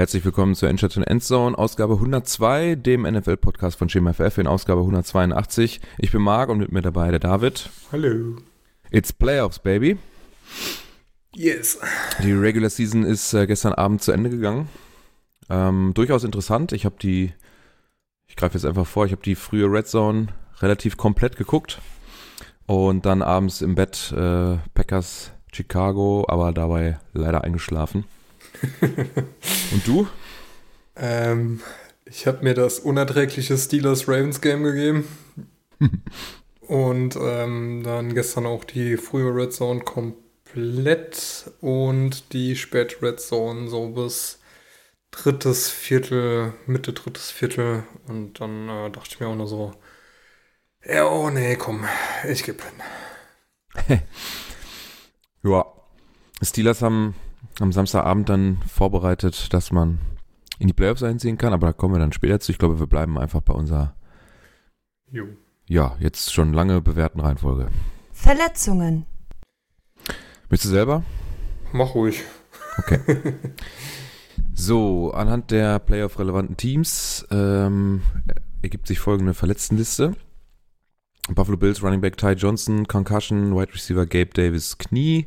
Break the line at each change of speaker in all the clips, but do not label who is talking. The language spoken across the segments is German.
herzlich willkommen zur Endstation Endzone, Ausgabe 102, dem NFL-Podcast von GMFF in Ausgabe 182. Ich bin Marc und mit mir dabei der David.
Hallo.
It's Playoffs, baby.
Yes.
Die Regular Season ist äh, gestern Abend zu Ende gegangen. Ähm, durchaus interessant. Ich habe die, ich greife jetzt einfach vor, ich habe die frühe Red Zone relativ komplett geguckt und dann abends im Bett äh, Packers Chicago, aber dabei leider eingeschlafen. und du?
Ähm, ich habe mir das unerträgliche Steelers-Ravens-Game gegeben. und ähm, dann gestern auch die frühe Red Zone komplett und die spät Red Zone so bis drittes Viertel, Mitte drittes Viertel. Und dann äh, dachte ich mir auch nur so, ja, oh nee, komm, ich gebe hin.
ja, Steelers haben am Samstagabend dann vorbereitet, dass man in die Playoffs einziehen kann, aber da kommen wir dann später zu. Ich glaube, wir bleiben einfach bei unserer,
jo.
ja, jetzt schon lange bewährten Reihenfolge.
Verletzungen.
Willst du selber?
Mach ruhig.
Okay. so, anhand der Playoff-relevanten Teams ähm, ergibt sich folgende Verletztenliste. Buffalo Bills Running Back Ty Johnson, Concussion, Wide Receiver Gabe Davis, Knie,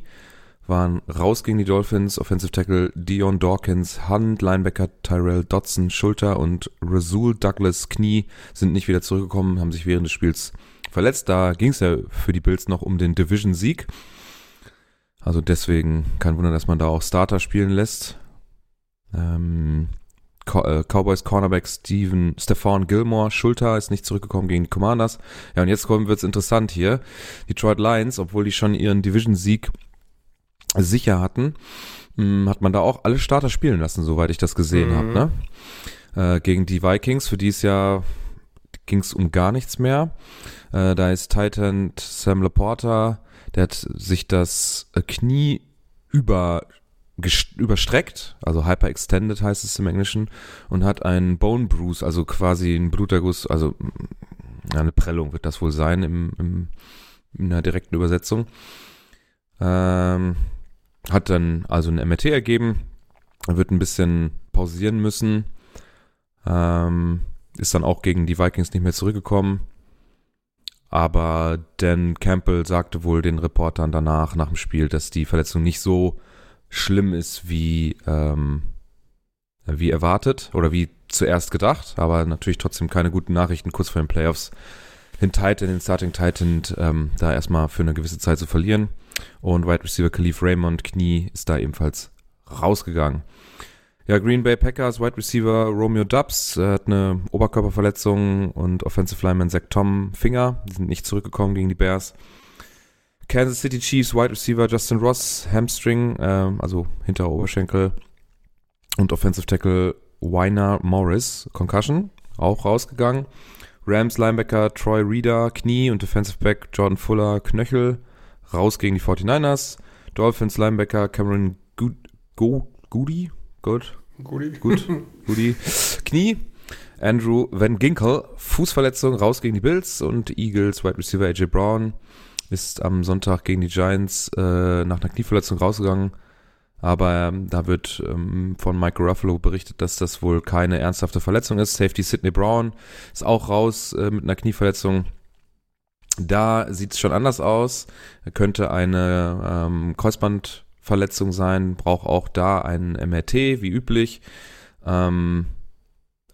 waren raus gegen die Dolphins, Offensive Tackle Dion Dawkins, Hand, Linebacker Tyrell Dodson, Schulter und Rasul Douglas Knie sind nicht wieder zurückgekommen, haben sich während des Spiels verletzt. Da ging es ja für die Bills noch um den Division-Sieg. Also deswegen kein Wunder, dass man da auch Starter spielen lässt. Ähm, äh, Cowboys Cornerback Steven, Stefan Gilmore, Schulter ist nicht zurückgekommen gegen die Commanders. Ja, und jetzt kommen wird's interessant hier. Detroit Lions, obwohl die schon ihren Division-Sieg sicher hatten, hm, hat man da auch alle Starter spielen lassen, soweit ich das gesehen mhm. habe. Ne? Äh, gegen die Vikings, für die es ja ging es um gar nichts mehr. Äh, da ist Titan Sam Laporta, der hat sich das äh, Knie über überstreckt, also hyperextended heißt es im Englischen, und hat einen Bone Bruise, also quasi einen Bluterguss, also eine Prellung wird das wohl sein im, im in der direkten Übersetzung. Ähm, hat dann also ein MRT ergeben, wird ein bisschen pausieren müssen, ähm, ist dann auch gegen die Vikings nicht mehr zurückgekommen. Aber Dan Campbell sagte wohl den Reportern danach, nach dem Spiel, dass die Verletzung nicht so schlimm ist wie, ähm, wie erwartet oder wie zuerst gedacht, aber natürlich trotzdem keine guten Nachrichten kurz vor den Playoffs. Den Titan, den Starting Titan, ähm, da erstmal für eine gewisse Zeit zu verlieren. Und Wide Receiver Khalif Raymond, Knie, ist da ebenfalls rausgegangen. Ja, Green Bay Packers, Wide Receiver Romeo Dubs äh, hat eine Oberkörperverletzung und Offensive Lineman Zach Tom Finger. Die sind nicht zurückgekommen gegen die Bears. Kansas City Chiefs Wide Receiver Justin Ross, Hamstring, äh, also hinterer Oberschenkel. Und Offensive Tackle Weiner Morris, Concussion, auch rausgegangen. Rams Linebacker Troy Reader, Knie und Defensive Back Jordan Fuller, Knöchel raus gegen die 49ers. Dolphins Linebacker Cameron Good, Go, Goody, Good,
Goody,
gut, Goody, Knie. Andrew Van Ginkel, Fußverletzung, raus gegen die Bills und Eagles Wide Receiver AJ Brown ist am Sonntag gegen die Giants äh, nach einer Knieverletzung rausgegangen. Aber ähm, da wird ähm, von Mike Ruffalo berichtet, dass das wohl keine ernsthafte Verletzung ist. Safety Sidney Brown ist auch raus äh, mit einer Knieverletzung. Da sieht es schon anders aus. Könnte eine ähm, Kreuzbandverletzung sein, braucht auch da ein MRT, wie üblich. Ähm,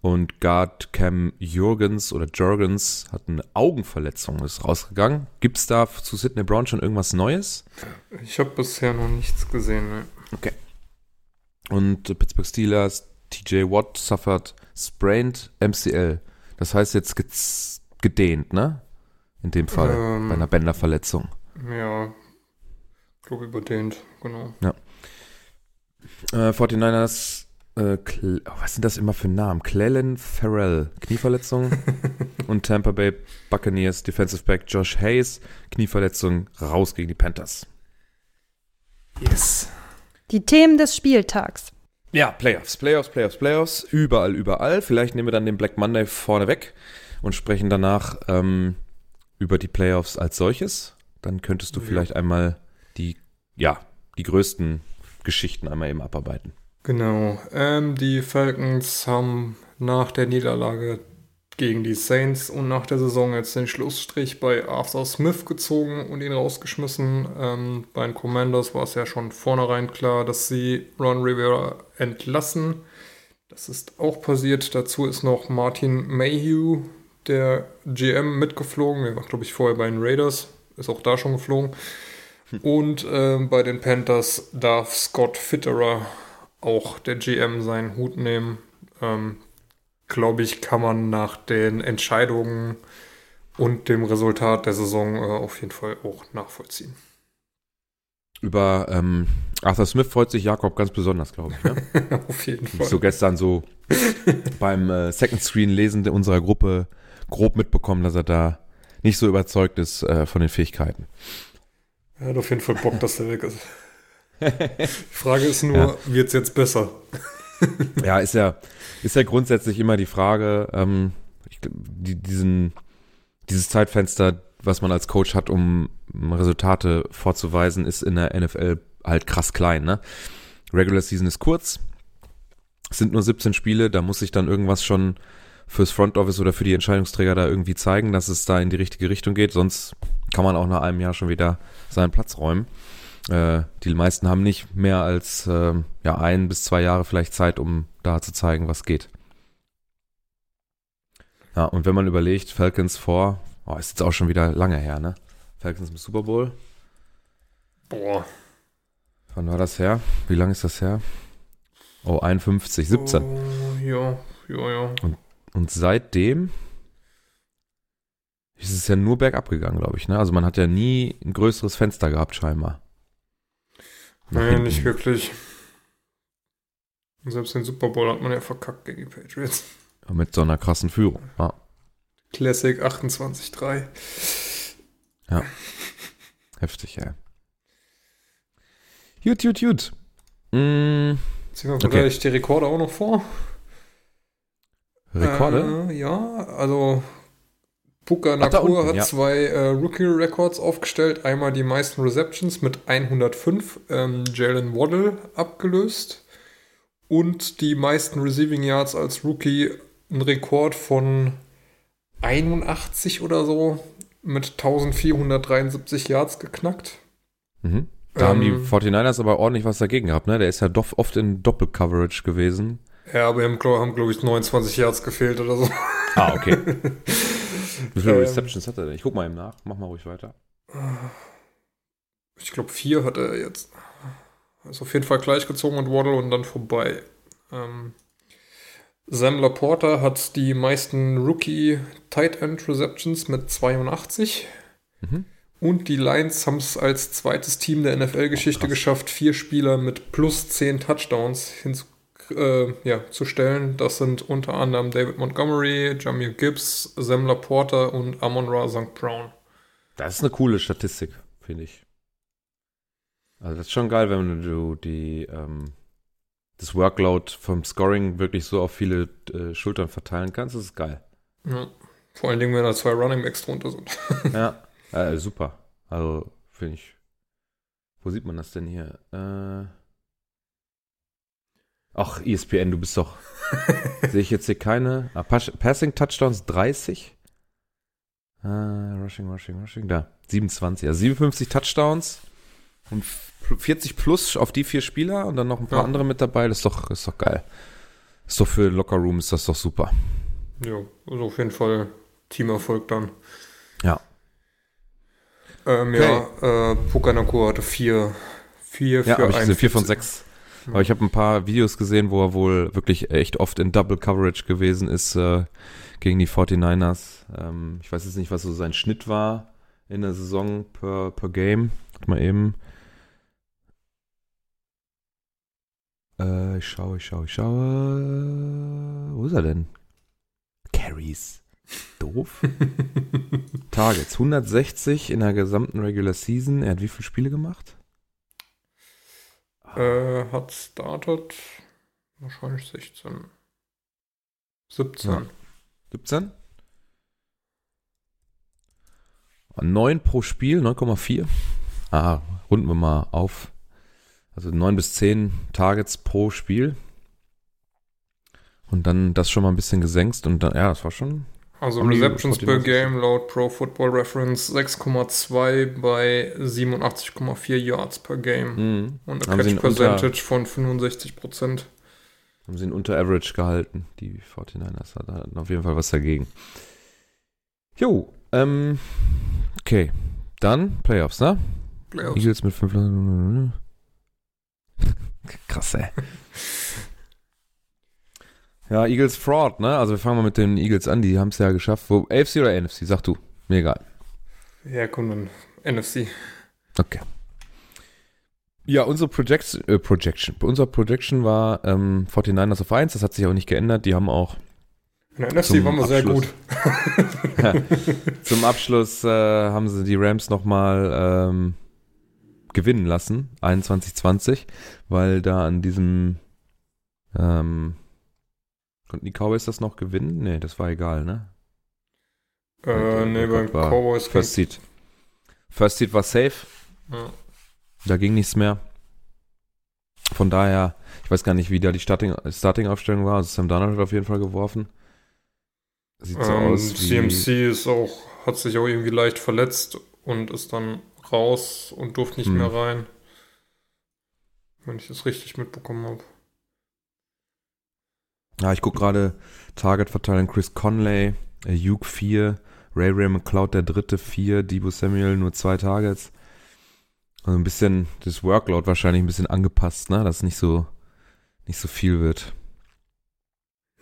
und Guard Cam Jürgens oder Jürgens hat eine Augenverletzung, ist rausgegangen. Gibt es da zu Sidney Brown schon irgendwas Neues?
Ich habe bisher noch nichts gesehen. Ne?
Okay. Und Pittsburgh Steelers, TJ Watt suffered sprained MCL. Das heißt jetzt gedehnt, ne? In dem Fall, ähm, bei einer Bänderverletzung.
Ja, glaube überdehnt, genau.
Ja. Äh, 49ers, äh, oh, was sind das immer für Namen? Clellan Farrell, Knieverletzung. und Tampa Bay Buccaneers Defensive Back Josh Hayes, Knieverletzung, raus gegen die Panthers.
Yes.
Die Themen des Spieltags.
Ja, Playoffs, Playoffs, Playoffs, Playoffs. Überall, überall. Vielleicht nehmen wir dann den Black Monday vorne weg und sprechen danach ähm, über die Playoffs als solches. Dann könntest du ja. vielleicht einmal die, ja, die größten Geschichten einmal eben abarbeiten.
Genau. Ähm, die Falcons haben nach der Niederlage gegen die Saints und nach der Saison jetzt den Schlussstrich bei Arthur Smith gezogen und ihn rausgeschmissen. Ähm, bei den Commanders war es ja schon vornherein klar, dass sie Ron Rivera entlassen. Das ist auch passiert. Dazu ist noch Martin Mayhew, der GM, mitgeflogen. Der war, glaube ich, vorher bei den Raiders. Ist auch da schon geflogen. Und äh, bei den Panthers darf Scott Fitterer, auch der GM, seinen Hut nehmen. Ähm, glaube ich, kann man nach den Entscheidungen und dem Resultat der Saison äh, auf jeden Fall auch nachvollziehen.
Über ähm, Arthur Smith freut sich Jakob ganz besonders, glaube ich. Ne?
auf jeden Fall.
So gestern so beim äh, Second Screen lesen unserer Gruppe grob mitbekommen, dass er da nicht so überzeugt ist äh, von den Fähigkeiten.
Er hat auf jeden Fall Bock, dass er weg ist. Die Frage ist nur, ja. wird es jetzt besser?
ja, ist ja, ist ja grundsätzlich immer die Frage, ähm, ich, die, diesen, dieses Zeitfenster, was man als Coach hat, um Resultate vorzuweisen, ist in der NFL halt krass klein. Ne? Regular Season ist kurz, es sind nur 17 Spiele, da muss sich dann irgendwas schon fürs Front Office oder für die Entscheidungsträger da irgendwie zeigen, dass es da in die richtige Richtung geht. Sonst kann man auch nach einem Jahr schon wieder seinen Platz räumen. Äh, die meisten haben nicht mehr als äh, ja, ein bis zwei Jahre vielleicht Zeit, um da zu zeigen, was geht. Ja, und wenn man überlegt, Falcons vor, oh, ist jetzt auch schon wieder lange her, ne? Falcons im Super Bowl.
Boah.
Wann war das her? Wie lange ist das her? Oh, 51, 17. Oh,
ja, ja, ja.
Und, und seitdem ist es ja nur bergab gegangen, glaube ich. Ne? Also man hat ja nie ein größeres Fenster gehabt, scheinbar.
Nein, nicht wirklich. Und selbst den Super Bowl hat man ja verkackt gegen die Patriots.
Ja, mit so einer krassen Führung. Ja.
Classic 28-3.
Ja. Heftig, ja. Gut, gut, gut.
Mm. Ziehen wir okay. vielleicht die Rekorde auch noch vor?
Rekorde?
Äh, ja, also Puka Nakur hat ja. zwei äh, Rookie-Records aufgestellt. Einmal die meisten Receptions mit 105, ähm, Jalen Waddle abgelöst. Und die meisten Receiving Yards als Rookie, ein Rekord von 81 oder so, mit 1473 Yards geknackt.
Mhm. Da ähm, haben die 49ers ähm, aber ordentlich was dagegen gehabt, ne? Der ist ja doch oft in Doppel-Coverage gewesen.
Ja, aber haben, haben glaube ich, 29 Yards gefehlt oder so.
Ah, okay. Wie viele ähm, Receptions hat er denn? Ich guck mal ihm nach. Mach mal ruhig weiter.
Ich glaube, vier hat er jetzt. Ist auf jeden Fall gleichgezogen mit Waddle und dann vorbei. Ähm, Sam Laporta hat die meisten Rookie Tight End Receptions mit 82. Mhm. Und die Lions haben es als zweites Team der NFL-Geschichte oh, geschafft, vier Spieler mit plus 10 Touchdowns hinzu äh, ja, zu stellen. Das sind unter anderem David Montgomery, Jamie Gibbs, Sam Porter und Amon Ra St. Brown.
Das ist eine coole Statistik, finde ich. Also das ist schon geil, wenn du die ähm, das Workload vom Scoring wirklich so auf viele äh, Schultern verteilen kannst. Das ist geil.
Ja. Vor allen Dingen, wenn da zwei Running Backs drunter sind.
ja, äh, super. Also finde ich. Wo sieht man das denn hier? Äh, Ach, ESPN, du bist doch. Sehe ich jetzt hier keine. Ah, Passing Touchdowns 30. Ah, rushing, Rushing, Rushing. Da. 27. Also 57 Touchdowns und 40 plus auf die vier Spieler und dann noch ein paar ja. andere mit dabei. Das ist doch, ist doch geil. Ist doch für Locker Room ist das doch super.
Ja, also auf jeden Fall Teamerfolg dann.
Ja.
Ähm, okay. Ja, äh, Pukanako hatte vier, vier
ja, für ein. Vier von sechs. Aber ich habe ein paar Videos gesehen, wo er wohl wirklich echt oft in Double Coverage gewesen ist äh, gegen die 49ers. Ähm, ich weiß jetzt nicht, was so sein Schnitt war in der Saison per, per Game. Mal eben. Äh, ich schaue, ich schaue, ich schaue. Wo ist er denn? Carries. Doof. Targets. 160 in der gesamten Regular Season. Er hat wie viele Spiele gemacht?
Äh, hat startet wahrscheinlich 16. 17. Ja.
17? 9 pro Spiel, 9,4. Ah, runden wir mal auf. Also neun bis zehn Targets pro Spiel. Und dann das schon mal ein bisschen gesenkt und dann, ja, das war schon.
Also Receptions per
49ers
Game laut Pro Football Reference 6,2 bei 87,4 Yards per Game.
Mhm.
Und eine Catch Percentage von 65 Prozent.
Haben sie ihn unter Average gehalten, die 49ers. Da hatten auf jeden Fall was dagegen. Jo, ähm, okay. Dann Playoffs, ne?
Playoffs.
Eagles mit 5. Krass, ey. Ja, Eagles Fraud, ne? Also wir fangen mal mit den Eagles an, die haben es ja geschafft. Wo, AFC oder NFC? Sag du. Mir egal.
Ja, komm dann. NFC.
Okay. Ja, unsere Projection, äh, Projection. Unsere Projection war ähm, 49ers auf 1, das hat sich auch nicht geändert. Die haben auch
In der NFC waren wir sehr gut.
Zum Abschluss äh, haben sie die Rams nochmal ähm, gewinnen lassen, 21-20, weil da an diesem ähm, konnten die Cowboys das noch gewinnen? Nee, das war egal, ne?
Äh, nee, beim
war
Cowboys
First Seed. First Seed war safe,
Ja.
da ging nichts mehr. Von daher, ich weiß gar nicht, wie da die Starting- Starting-Aufstellung war. Also Sam Darnold hat auf jeden Fall geworfen. Sieht so
Ähm,
aus wie...
CMC ist auch, hat sich auch irgendwie leicht verletzt und ist dann raus und durfte nicht
Hm.
mehr rein. Wenn ich das richtig mitbekommen habe.
Ja, ich gucke gerade Target-Verteilung Chris Conley, äh, Hugh 4, Ray Ray McCloud der dritte 4, Debo Samuel nur zwei Targets. Also ein bisschen das Workload wahrscheinlich ein bisschen angepasst, ne, dass nicht so nicht so viel wird.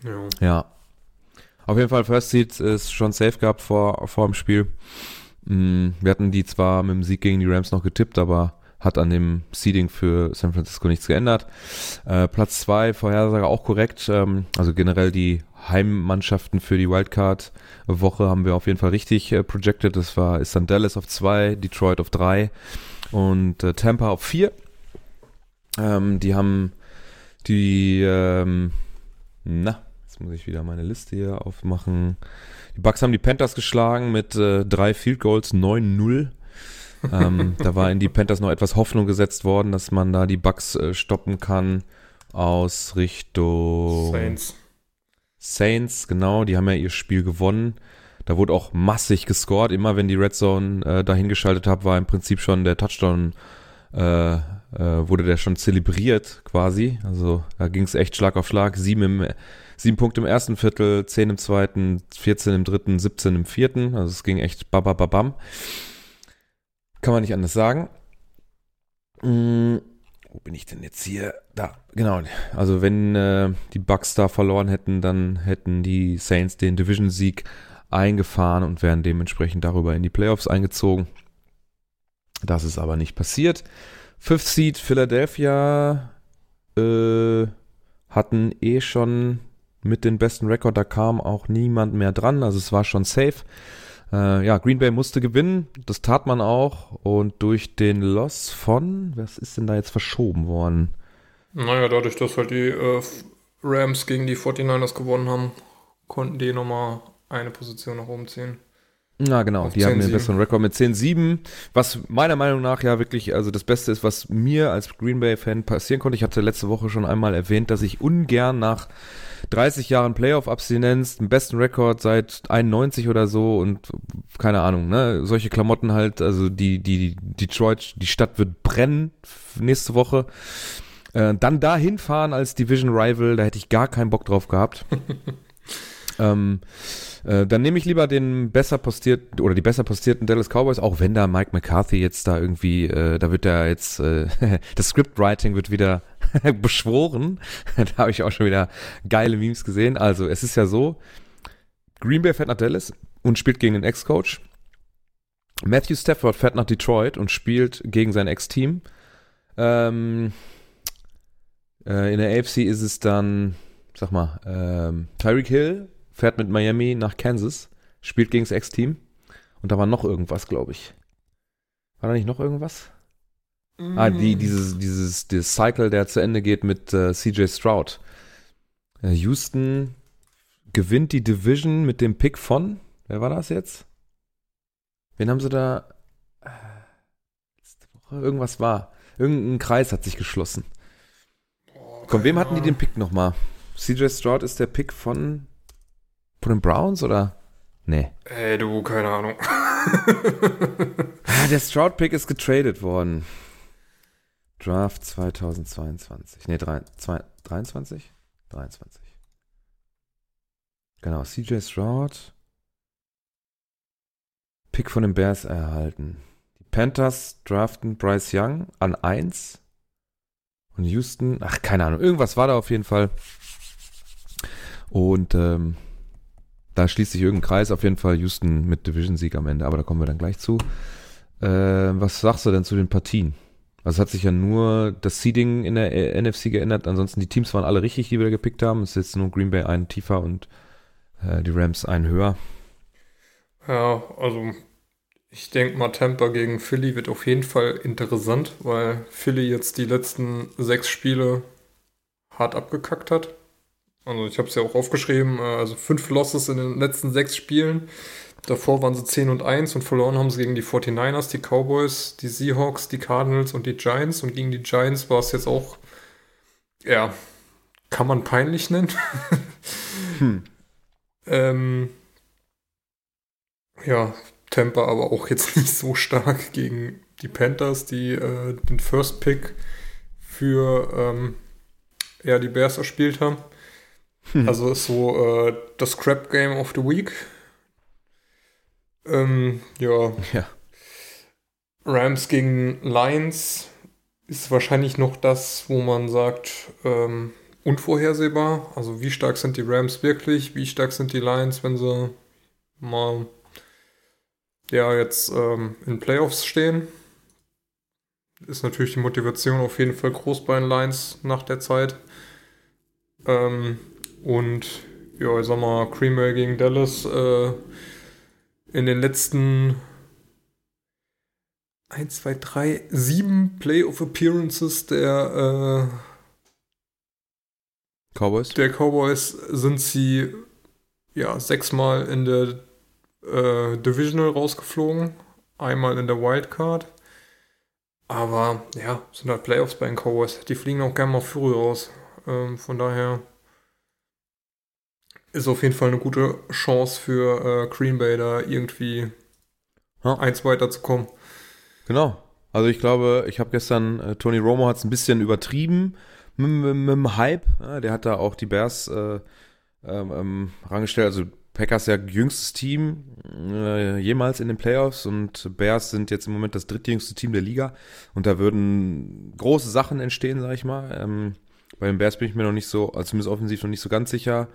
Ja.
Ja. Auf jeden Fall First Seed ist schon safe gehabt vor vor dem Spiel. Mm, Wir hatten die zwar mit dem Sieg gegen die Rams noch getippt, aber hat an dem Seeding für San Francisco nichts geändert. Äh, Platz zwei Vorhersage auch korrekt. Ähm, also generell die Heimmannschaften für die Wildcard-Woche haben wir auf jeden Fall richtig äh, projected. Das war ist dann Dallas auf zwei, Detroit auf drei und äh, Tampa auf vier. Ähm, die haben die, ähm, na, jetzt muss ich wieder meine Liste hier aufmachen. Die Bucks haben die Panthers geschlagen mit äh, drei Field Goals, 9-0. Ähm, da war in die Panthers noch etwas Hoffnung gesetzt worden, dass man da die Bucks äh, stoppen kann aus Richtung
Saints.
Saints, genau, die haben ja ihr Spiel gewonnen. Da wurde auch massig gescored. Immer wenn die Red Zone äh, dahin geschaltet hat, war im Prinzip schon der Touchdown, äh, äh, wurde der schon zelebriert quasi. Also da ging es echt Schlag auf Schlag. Sieben, im, sieben Punkte im ersten Viertel, zehn im zweiten, 14 im dritten, 17 im vierten. Also es ging echt babababam. Kann man nicht anders sagen. Mm, wo bin ich denn jetzt hier? Da, genau. Also wenn äh, die Bucks da verloren hätten, dann hätten die Saints den Division-Sieg eingefahren und wären dementsprechend darüber in die Playoffs eingezogen. Das ist aber nicht passiert. Fifth Seed Philadelphia äh, hatten eh schon mit den besten Rekord, da kam auch niemand mehr dran, also es war schon safe. Äh, ja, Green Bay musste gewinnen, das tat man auch und durch den Loss von, was ist denn da jetzt verschoben worden?
Naja, dadurch, dass halt die äh, Rams gegen die 49ers gewonnen haben, konnten die nochmal eine Position nach oben ziehen.
Na genau,
Auf
die haben den
10-7.
besseren Rekord mit 10-7, was meiner Meinung nach ja wirklich, also das Beste ist, was mir als Green Bay-Fan passieren konnte. Ich hatte letzte Woche schon einmal erwähnt, dass ich ungern nach 30 Jahren Playoff-Abstinenz, den besten Rekord seit 91 oder so und keine Ahnung, ne, solche Klamotten halt, also die, die, Detroit, die Stadt wird brennen nächste Woche. Äh, dann da hinfahren als Division Rival, da hätte ich gar keinen Bock drauf gehabt. ähm, äh, dann nehme ich lieber den besser postiert oder die besser postierten Dallas Cowboys, auch wenn da Mike McCarthy jetzt da irgendwie, äh, da wird da jetzt äh, das Scriptwriting wird wieder beschworen. da habe ich auch schon wieder geile Memes gesehen. Also es ist ja so, Green Bay fährt nach Dallas und spielt gegen den Ex-Coach. Matthew Stafford fährt nach Detroit und spielt gegen sein Ex-Team. Ähm, äh, in der AFC ist es dann, sag mal, ähm, Tyreek Hill fährt mit Miami nach Kansas, spielt gegen das Ex-Team. Und da war noch irgendwas, glaube ich. War da nicht noch irgendwas? Ah, die, dieses, dieses, dieses Cycle, der zu Ende geht mit äh, CJ Stroud. Äh, Houston gewinnt die Division mit dem Pick von, wer war das jetzt? Wen haben sie da? Äh, letzte Woche? Irgendwas war. Irgendein Kreis hat sich geschlossen. Von wem hatten die den. Pick nochmal? CJ Stroud ist der Pick von, von den Browns oder? Nee.
Ey, du, keine Ahnung.
Ah, der Stroud-Pick ist getradet worden. Draft 2022. Nee, drei- zwei- 23? 23. Genau, CJ Stroud. Pick von den Bears erhalten. Die Panthers draften Bryce Young an 1. Und Houston, ach, keine Ahnung, irgendwas war da auf jeden Fall. Und ähm, da schließt sich irgendein Kreis. Auf jeden Fall Houston mit Division-Sieg am Ende, aber da kommen wir dann gleich zu. Äh, was sagst du denn zu den Partien? Also hat sich ja nur das Seeding in der äh, NFC geändert. Ansonsten die Teams waren alle richtig, die wir da gepickt haben. Es ist jetzt nur Green Bay einen tiefer und äh, die Rams einen höher.
Ja, also ich denke mal, Tampa gegen Philly wird auf jeden Fall interessant, weil Philly jetzt die letzten sechs Spiele hart abgekackt hat. Also ich habe es ja auch aufgeschrieben, äh, also fünf Losses in den letzten sechs Spielen. Davor waren sie 10 und 1 und verloren haben sie gegen die 49ers, die Cowboys, die Seahawks, die Cardinals und die Giants. Und gegen die Giants war es jetzt auch, ja, kann man peinlich nennen.
Hm.
Ähm, ja, Tampa aber auch jetzt nicht so stark gegen die Panthers, die äh, den First Pick für ähm, ja, die Bears erspielt haben. Also ist so äh, das Crap Game of the Week. Ähm, ja,
Ja.
Rams gegen Lions ist wahrscheinlich noch das, wo man sagt, ähm, unvorhersehbar. Also wie stark sind die Rams wirklich? Wie stark sind die Lions, wenn sie mal ja jetzt ähm, in Playoffs stehen? Ist natürlich die Motivation auf jeden Fall groß bei den Lions nach der Zeit. Ähm, und ja, ich sag mal, Bay gegen Dallas äh, in den letzten 1, 2, 3, 7 Playoff Appearances der,
Cowboys?
äh, der Cowboys sind sie ja sechsmal in der äh, Divisional rausgeflogen, einmal in der Wildcard. Aber ja, sind halt Playoffs bei den Cowboys. Die fliegen auch gerne mal früh raus. Ähm, von daher ist auf jeden Fall eine gute Chance für äh, Green Bay da irgendwie
Ja.
eins weiterzukommen.
Genau. Also ich glaube, ich habe gestern, äh, Tony Romo hat es ein bisschen übertrieben mit, mit, mit dem Hype. Ja, der hat da auch die Bears äh, ähm, ähm, rangestellt. Also Packers ja jüngstes Team äh, jemals in den Playoffs und Bears sind jetzt im Moment das drittjüngste Team der Liga und da würden große Sachen entstehen, sag ich mal. Ähm, bei den Bears bin ich mir noch nicht so, also zumindest offensiv noch nicht so ganz sicher.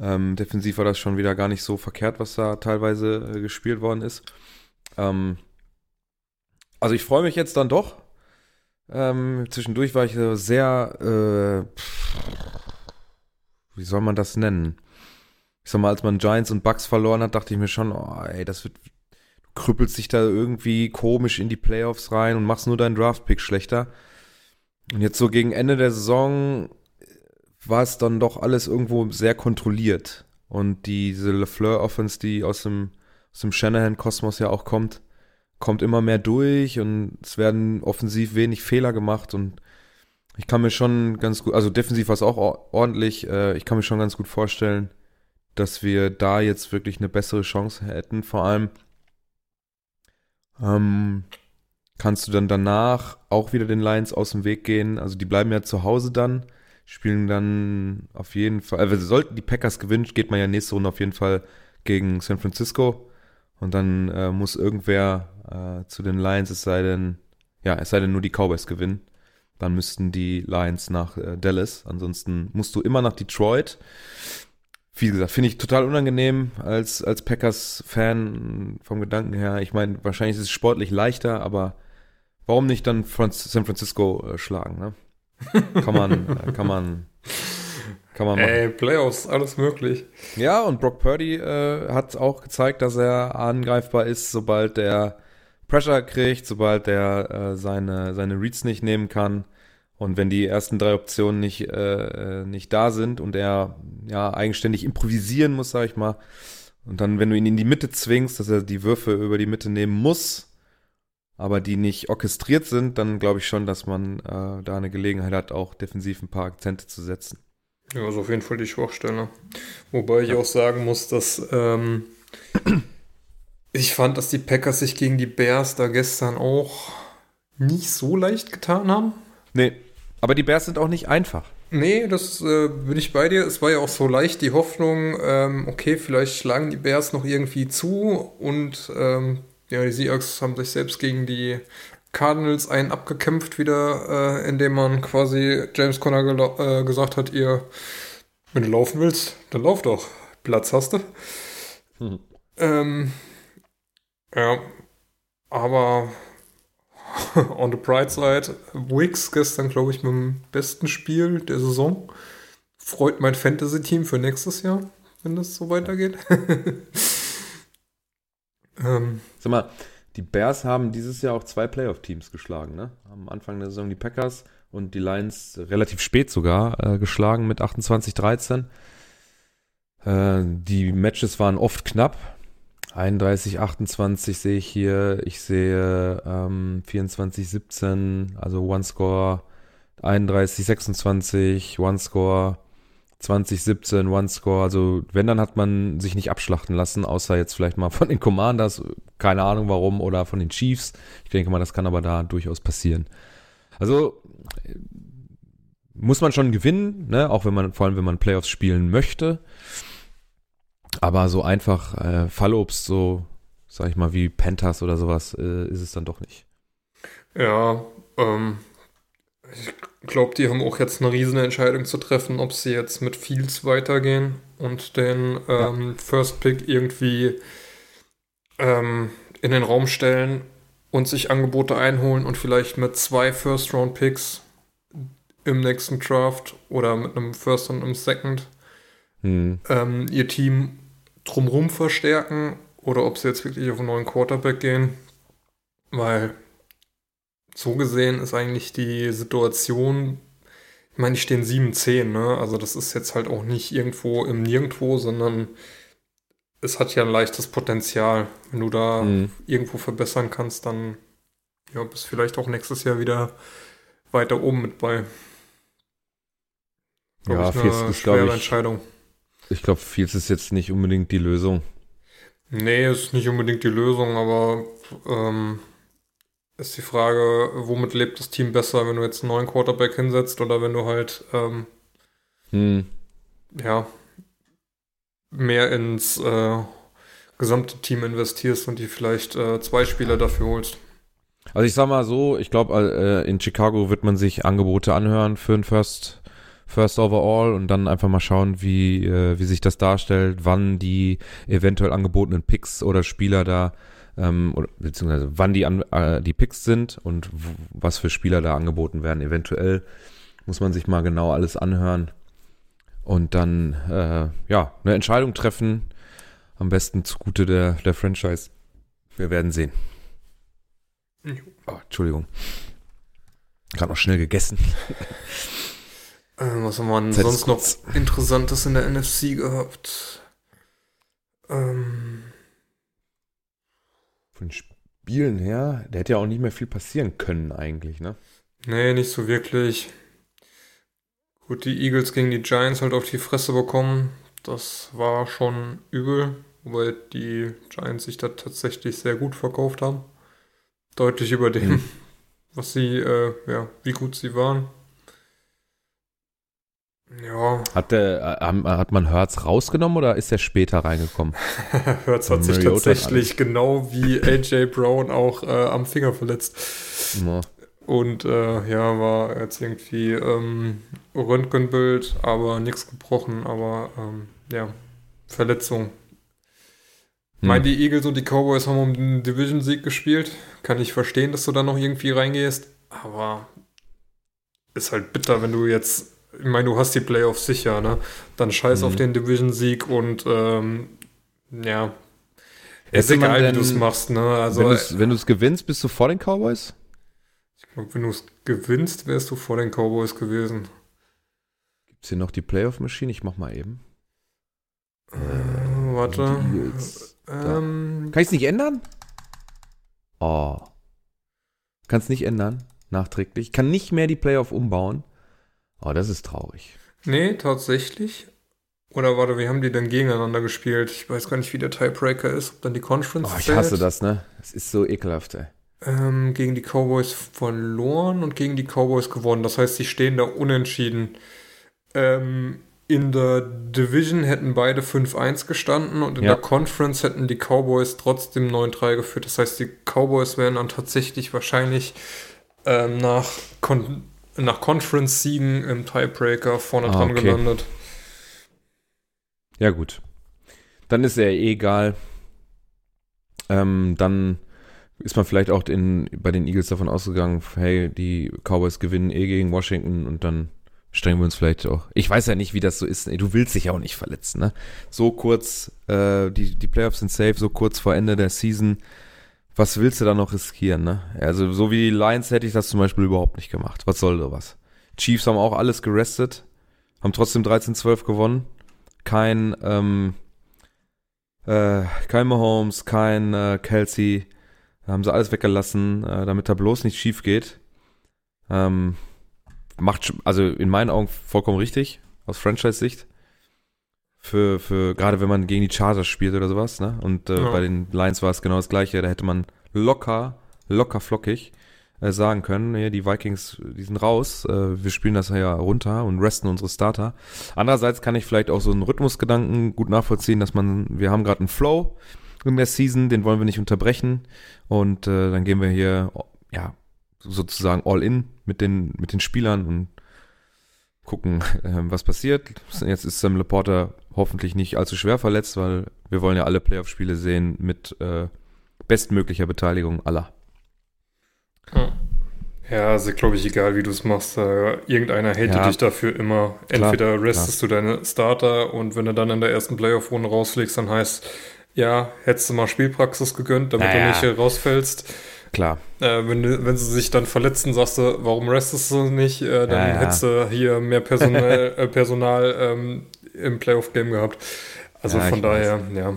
Ähm, defensiv war das schon wieder gar nicht so verkehrt, was da teilweise äh, gespielt worden ist. Ähm, also ich freue mich jetzt dann doch. Ähm, zwischendurch war ich sehr, äh, wie soll man das nennen? Ich sag mal, als man Giants und Bucks verloren hat, dachte ich mir schon, oh, ey, das wird, du krüppelst dich da irgendwie komisch in die Playoffs rein und machst nur deinen Draftpick schlechter. Und jetzt so gegen Ende der Saison war es dann doch alles irgendwo sehr kontrolliert. Und diese LeFleur-Offense, die aus dem, aus dem Shanahan-Kosmos ja auch kommt, kommt immer mehr durch und es werden offensiv wenig Fehler gemacht und ich kann mir schon ganz gut, also defensiv war es auch or- ordentlich, äh, ich kann mir schon ganz gut vorstellen, dass wir da jetzt wirklich eine bessere Chance hätten. Vor allem ähm, kannst du dann danach auch wieder den Lions aus dem Weg gehen. Also die bleiben ja zu Hause dann, spielen dann auf jeden Fall, also sollten die Packers gewinnen, geht man ja nächste Runde auf jeden Fall gegen San Francisco. Und dann äh, muss irgendwer äh, zu den Lions, es sei denn, ja, es sei denn nur die Cowboys gewinnen. Dann müssten die Lions nach äh, Dallas. Ansonsten musst du immer nach Detroit. Wie gesagt, finde ich total unangenehm als, als Packers-Fan vom Gedanken her. Ich meine, wahrscheinlich ist es sportlich leichter, aber warum nicht dann Franz San Francisco äh, schlagen, ne? Kann man, kann man, kann man machen.
Ey, Playoffs, alles möglich.
Ja, und Brock Purdy äh, hat auch gezeigt, dass er angreifbar ist, sobald der Pressure kriegt, sobald der äh, seine, seine Reads nicht nehmen kann. Und wenn die ersten drei Optionen nicht, äh, äh, nicht da sind und er ja eigenständig improvisieren muss, sag ich mal, und dann, wenn du ihn in die Mitte zwingst, dass er die Würfe über die Mitte nehmen muss, aber die nicht orchestriert sind, dann glaube ich schon, dass man äh, da eine Gelegenheit hat, auch defensiv ein paar Akzente zu setzen.
Ja, also auf jeden Fall die Schwachstelle. Wobei ich ja. auch sagen muss, dass ähm, ich fand, dass die Packers sich gegen die Bears da gestern auch nicht so leicht getan haben.
Nee, aber die Bears sind auch nicht einfach.
Nee, das äh, bin ich bei dir. Es war ja auch so leicht die Hoffnung, ähm, okay, vielleicht schlagen die Bears noch irgendwie zu und ähm, ja, die Seahawks haben sich selbst gegen die Cardinals einen abgekämpft wieder, äh, indem man quasi James Conner äh, gesagt hat, ihr, wenn du laufen willst, dann lauf doch. Platz hast du. Hm. Ähm, ja, aber on the bright side, Wicks gestern, glaube ich, mit dem besten Spiel der Saison. Freut mein Fantasy-Team für nächstes Jahr, wenn das so weitergeht.
ähm, Sag mal, die Bears haben dieses Jahr auch zwei Playoff-Teams geschlagen, ne? Am Anfang der Saison die Packers und die Lions relativ spät sogar äh, geschlagen mit 28-13. Äh, die Matches waren oft knapp. 31, 28 sehe ich hier. Ich sehe ähm, 24, 17, also One Score. 31, 26, One Score. 2017 One Score. Also wenn, dann hat man sich nicht abschlachten lassen, außer jetzt vielleicht mal von den Commanders, keine Ahnung warum, oder von den Chiefs. Ich denke mal, das kann aber da durchaus passieren. Also muss man schon gewinnen, ne? auch wenn man, vor allem wenn man Playoffs spielen möchte. Aber so einfach äh, Fallobst, so sag ich mal wie Panthers oder sowas, äh, ist es dann doch nicht.
Ja, ähm, ich glaube, die haben auch jetzt eine riesen Entscheidung zu treffen, ob sie jetzt mit Fields weitergehen und den ähm. First Pick irgendwie ähm, in den Raum stellen und sich Angebote einholen und vielleicht mit zwei First Round Picks im nächsten Draft oder mit einem First und einem Second hm. ähm, ihr Team drumherum verstärken oder ob sie jetzt wirklich auf einen neuen Quarterback gehen, weil so gesehen ist eigentlich die Situation, ich meine, die stehen 7-10, ne? Also das ist jetzt halt auch nicht irgendwo im Nirgendwo, sondern es hat ja ein leichtes Potenzial. Wenn du da mhm. irgendwo verbessern kannst, dann ja, bist vielleicht auch nächstes Jahr wieder weiter oben mit bei.
Glaub ja, ich eine schwere ich, Entscheidung. Ich glaube, Fields ist jetzt nicht unbedingt die Lösung.
Nee, ist nicht unbedingt die Lösung, aber ähm, ist die Frage, womit lebt das Team besser, wenn du jetzt einen neuen Quarterback hinsetzt oder wenn du halt ähm, hm. ja mehr ins äh, gesamte Team investierst und die vielleicht äh, zwei Spieler dafür holst.
Also ich sag mal so, ich glaube, äh, in Chicago wird man sich Angebote anhören für ein First, First Overall und dann einfach mal schauen, wie, äh, wie sich das darstellt, wann die eventuell angebotenen Picks oder Spieler da ähm, oder, beziehungsweise wann die, an, äh, die Picks sind und was für Spieler da angeboten werden. Eventuell muss man sich mal genau alles anhören und dann äh, ja eine Entscheidung treffen. Am besten zugute der, der Franchise. Wir werden sehen. Oh, Entschuldigung. Gerade noch schnell gegessen.
Äh, was haben wir sonst noch Interessantes in der NFC gehabt? Ähm,
von Spielen her, der hätte ja auch nicht mehr viel passieren können eigentlich, ne?
Nee, nicht so wirklich. Gut, die Eagles gegen die Giants halt auf die Fresse bekommen. Das war schon übel, wobei die Giants sich da tatsächlich sehr gut verkauft haben. Deutlich über dem, mhm. was sie, äh, ja, wie gut sie waren.
Ja. Hat, der, äh, hat man Hertz rausgenommen oder ist er später reingekommen?
Hertz hat sich tatsächlich genau wie AJ Brown auch äh, am Finger verletzt. Ja. Und äh, ja, war jetzt irgendwie ähm, Röntgenbild, aber nichts gebrochen, aber ähm, ja, Verletzung. Hm. Meinen die Eagles und die Cowboys haben um den Division-Sieg gespielt. Kann ich verstehen, dass du da noch irgendwie reingehst, aber ist halt bitter, wenn du jetzt ich meine, du hast die Playoffs sicher, ne? Dann scheiß mhm. auf den Division-Sieg und ähm, ja.
Ist egal, denn, wie du es machst, ne? Also, wenn du es gewinnst, bist du vor den Cowboys?
Ich glaube, wenn du es gewinnst, wärst du vor den Cowboys gewesen.
Gibt es hier noch die Playoff-Maschine? Ich mach mal eben.
Äh, warte.
Ähm, Kann ich es nicht ändern? Oh. Kannst nicht ändern, nachträglich. Kann nicht mehr die Playoff umbauen. Oh, das ist traurig.
Nee, tatsächlich. Oder warte, wie haben die denn gegeneinander gespielt? Ich weiß gar nicht, wie der Tiebreaker ist, ob dann die Conference
Oh, ich
zählt.
hasse das, ne? Das ist so ekelhaft, ey.
Ähm, gegen die Cowboys verloren und gegen die Cowboys gewonnen. Das heißt, sie stehen da unentschieden. Ähm, in der Division hätten beide 5-1 gestanden und in
Ja.
der Conference hätten die Cowboys trotzdem 9-3 geführt. Das heißt, die Cowboys wären dann tatsächlich wahrscheinlich ähm, nach, Con nach Conference-Siegen im Tiebreaker vorne
Ah,
dran
okay.
gelandet.
Ja, gut. Dann ist er eh egal. Ähm, dann ist man vielleicht auch in, bei den Eagles davon ausgegangen, hey, die Cowboys gewinnen eh gegen Washington und dann strengen wir uns vielleicht auch. Ich weiß ja nicht, wie das so ist. Du willst dich auch nicht verletzen, ne? So kurz, äh, die, die Playoffs sind safe, so kurz vor Ende der Season. Was willst du da noch riskieren, ne? Also, so wie die Lions hätte ich das zum Beispiel überhaupt nicht gemacht. Was soll sowas? Chiefs haben auch alles gerestet, haben trotzdem 13-12 gewonnen. Kein, ähm, äh, kein Mahomes, kein äh, Kelsey. Haben sie alles weggelassen, äh, damit da bloß nicht schief geht. Ähm, macht, also in meinen Augen vollkommen richtig, aus Franchise-Sicht. Für, für, gerade wenn man gegen die Chargers spielt oder sowas, ne? Und äh,
Ja.
bei den Lions war es genau das gleiche. Da hätte man locker, locker flockig äh, sagen können, nee, die Vikings, die sind raus, äh, wir spielen das ja runter und resten unsere Starter. Andererseits kann ich vielleicht auch so einen Rhythmusgedanken gut nachvollziehen, dass man, wir haben gerade einen Flow in der Season, den wollen wir nicht unterbrechen und äh, dann gehen wir hier, ja, sozusagen all in mit den, mit den Spielern und gucken, äh, was passiert. Jetzt ist Sam Laporta hoffentlich nicht allzu schwer verletzt, weil wir wollen ja alle Playoff-Spiele sehen mit äh, bestmöglicher Beteiligung aller.
Ja, also glaube ich, egal wie du es machst, äh, irgendeiner hatet
Ja.
dich dafür immer.
Klar,
Entweder restest du deine Starter und wenn du dann in der ersten Playoff-Runde rausfliegst, dann heißt, ja, hättest du mal Spielpraxis gegönnt, damit
Naja.
du nicht rausfällst.
Klar.
Äh, wenn, wenn sie sich dann verletzen, sagst du, warum restest du nicht? Äh, dann
Ja, ja.
hättest du hier mehr Personal, äh, Personal ähm, im Playoff-Game gehabt. Also
Ja,
von
ich
daher, ja.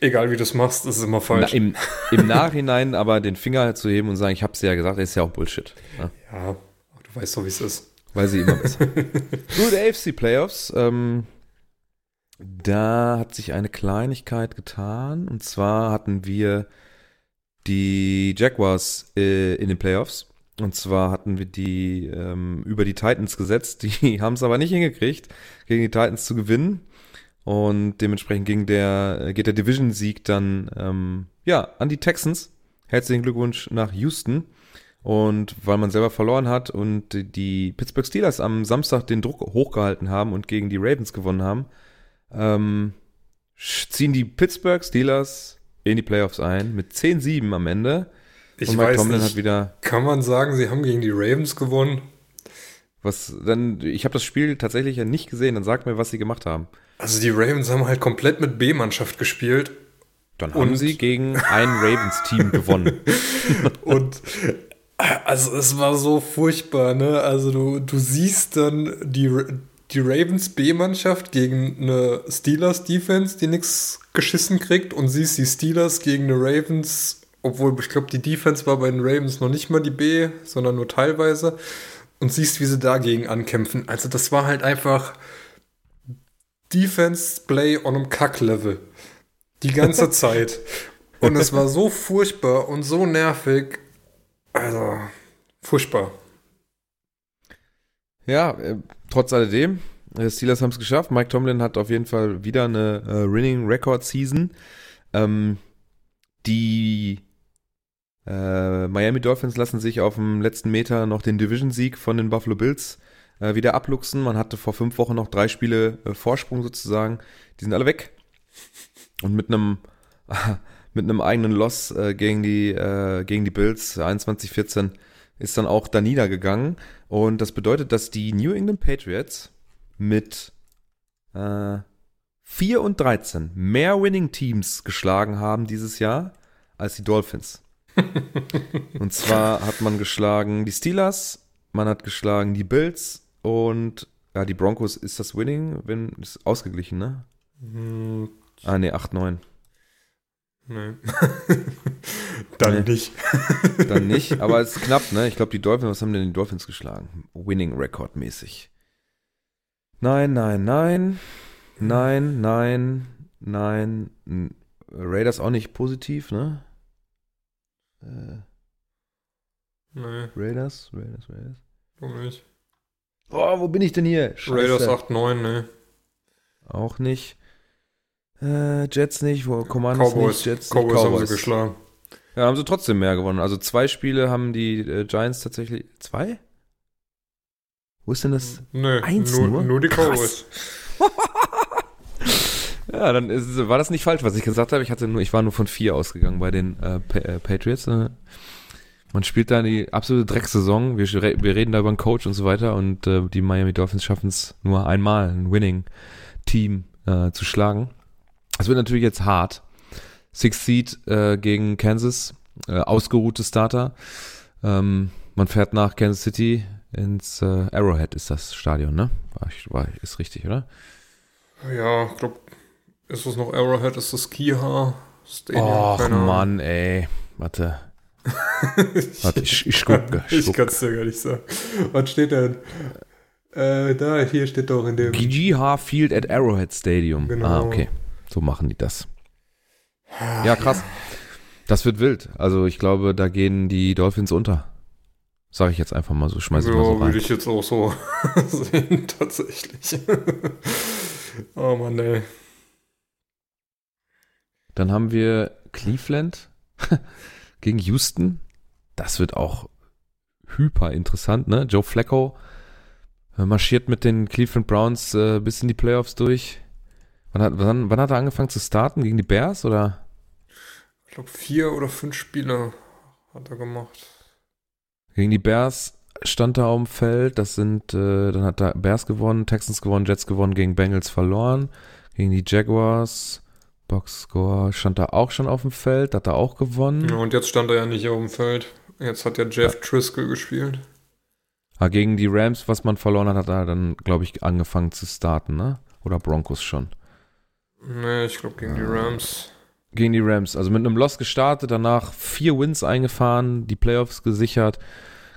Egal wie du es machst, ist es immer
Na,
falsch.
im, Im Nachhinein aber den Finger zu heben und sagen, ich hab's ja gesagt, ist ja auch Bullshit. Ne?
ja, du weißt doch, wie es ist.
Weil sie immer besser. Gut, AFC Playoffs. Ähm, da hat sich eine Kleinigkeit getan. Und zwar hatten wir die Jaguars äh, in den Playoffs. Und zwar hatten wir die ähm, über die Titans gesetzt. Die haben es aber nicht hingekriegt, gegen die Titans zu gewinnen. Und dementsprechend ging der, äh, geht der Division-Sieg dann ähm, ja, an die Texans. Herzlichen Glückwunsch nach Houston. Und weil man selber verloren hat und die Pittsburgh Steelers am Samstag den Druck hochgehalten haben und gegen die Ravens gewonnen haben, ähm, ziehen die Pittsburgh Steelers in die Playoffs ein mit 10-7 am Ende.
Ich
und Mike Tomlin
nicht,
hat wieder
kann man sagen, sie haben gegen die Ravens gewonnen?
was dann ich habe das Spiel tatsächlich ja nicht gesehen, dann sag mir, was sie gemacht haben.
Also die Ravens haben halt komplett mit B-Mannschaft gespielt
Dann haben sie gegen ein Ravens Team gewonnen.
und also es war so furchtbar, ne? Also du, du siehst dann die, die Ravens B-Mannschaft gegen eine Steelers Defense, die nichts geschissen kriegt und siehst die Steelers gegen eine Ravens, obwohl ich glaube die Defense war bei den Ravens noch nicht mal die B, sondern nur teilweise und siehst, wie sie dagegen ankämpfen. Also das war halt einfach Defense Play on einem Kack-Level. Die ganze Zeit. Und es war so furchtbar und so nervig. Also, furchtbar.
Ja, äh, trotz alledem, äh, Steelers haben es geschafft. Mike Tomlin hat auf jeden Fall wieder eine äh, Winning Record Season. Ähm, die äh, Miami Dolphins lassen sich auf dem letzten Meter noch den Division-Sieg von den Buffalo Bills äh, wieder abluchsen. Man hatte vor fünf Wochen noch drei Spiele äh, Vorsprung sozusagen. Die sind alle weg. Und mit einem mit einem eigenen Loss äh, gegen die äh, gegen die Bills 21-14 ist dann auch da niedergegangen. Und das bedeutet, dass die New England Patriots mit äh, 4 und 13 mehr Winning Teams geschlagen haben dieses Jahr als die Dolphins. und zwar hat man geschlagen die Steelers, man hat geschlagen die Bills und ja, die Broncos ist das Winning, wenn ist ausgeglichen, ne?
Hm,
Ah, nee, 8-9.
nee. Dann
Nee.
nicht.
Dann nicht, aber es ist knapp, ne? Ich glaube, die Dolphins, was haben denn die Dolphins geschlagen? Winning Record mäßig. Nein, nein, nein. Nein, nein, nein. Raiders auch nicht positiv, ne? Äh,
Nee,
Raiders, Raiders, Raiders.
du nicht.
Oh, wo bin ich denn hier? Scheiße.
Raiders 8-9, ne.
Auch nicht. Äh, Jets nicht, wo Commanders
Cowboys.
nicht, Jets
Cowboys,
nicht,
haben sie geschlagen.
Ja, haben sie trotzdem mehr gewonnen. Also zwei Spiele haben die äh, Giants tatsächlich. Zwei? Wo ist denn das?
Nee,
Eins
nur,
nur?
nur die. Cowboys.
Ja, dann ist, war das nicht falsch, was ich gesagt habe. Ich hatte nur, ich war nur von vier ausgegangen bei den äh, äh, Patriots. Äh, man spielt da die absolute Drecksaison. Wir, wir reden da über einen Coach und so weiter und äh, die Miami Dolphins schaffen es nur einmal, ein Winning-Team äh, zu schlagen. Das wird natürlich jetzt hart. Six Seed äh, gegen Kansas, ausgeruhte Starter. Ähm, man fährt nach Kansas City ins Arrowhead ist das Stadion, ne? War, war, ist richtig, oder?
Ja, ich glaube, ist es noch Arrowhead? Ist das Kiha Stadium?
Och. Mann, ey. Warte. Warte, ich, ich gucke.
Ich
Ich
kann es dir gar nicht sagen. Was steht denn? Äh, da, hier steht doch in dem.
GGH Field at Arrowhead Stadium.
Genau.
Ah, okay. So machen die das. Ja, krass. Das wird wild. Also ich glaube, da gehen die Dolphins unter. Sag ich jetzt einfach mal so, schmeiß ich mal so
Ja, würde
rein.
ich jetzt auch so sehen, tatsächlich. oh Mann, ey.
Dann haben wir Cleveland gegen Houston. Das wird auch hyper interessant, ne? Joe Flacco äh, marschiert mit den Cleveland Browns äh, bis in die Playoffs durch. Wann hat, wann, wann hat er angefangen zu starten? Gegen die Bears oder?
Ich glaube, vier oder fünf Spiele hat er gemacht.
Gegen die Bears stand er auf dem Feld. Das sind, äh, dann hat er Bears gewonnen, Texans gewonnen, Jets gewonnen, gegen Bengals verloren. Gegen die Jaguars, Boxscore stand er auch schon auf dem Feld, hat er auch gewonnen.
Ja, und jetzt stand er ja nicht auf dem Feld. Jetzt hat ja Jeff Driscoll gespielt.
Ah, gegen die Rams, was man verloren hat, hat er dann, glaube ich, angefangen zu starten, ne? Oder Broncos schon.
Nee, ich glaube gegen die
Ah.
Rams.
Gegen die Rams. Also mit einem Loss gestartet, danach vier Wins eingefahren, die Playoffs gesichert.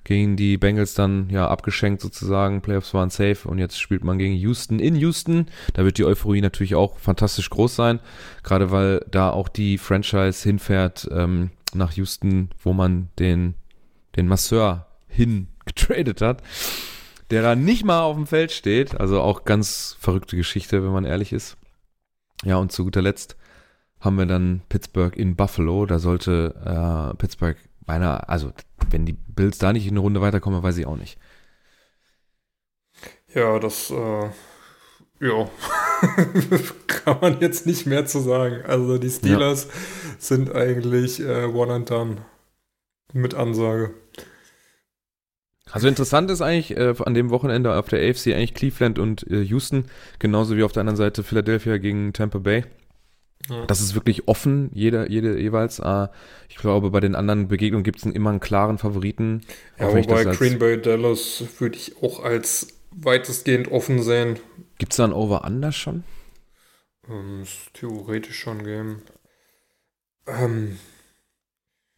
Gegen die Bengals dann ja abgeschenkt sozusagen. Playoffs waren safe und jetzt spielt man gegen Houston in Houston. Da wird die Euphorie natürlich auch fantastisch groß sein. Gerade weil da auch die Franchise hinfährt ähm, nach Houston, wo man den, den Masseur hin getradet hat. Der da nicht mal auf dem Feld steht. Also auch ganz verrückte Geschichte, wenn man ehrlich ist. Ja, und zu guter Letzt haben wir dann Pittsburgh in Buffalo. Da sollte äh, Pittsburgh beinahe, also wenn die Bills da nicht in eine Runde weiterkommen, weiß ich auch nicht.
Ja, das, äh, ja, kann man jetzt nicht mehr zu sagen. Also die Steelers sind eigentlich äh, one and done. Mit Ansage.
Also interessant ist eigentlich äh, an dem Wochenende auf der AFC eigentlich Cleveland und äh, Houston, genauso wie auf der anderen Seite Philadelphia gegen Tampa Bay.
Ja.
Das ist wirklich offen, jeder, jede jeweils. Äh, ich glaube, bei den anderen Begegnungen gibt es immer einen klaren Favoriten.
Ja, wobei Green Bay Dallas würde ich auch als weitestgehend offen sehen.
Gibt es da ein Over-Under schon?
Ähm, ist theoretisch schon geben. Ähm,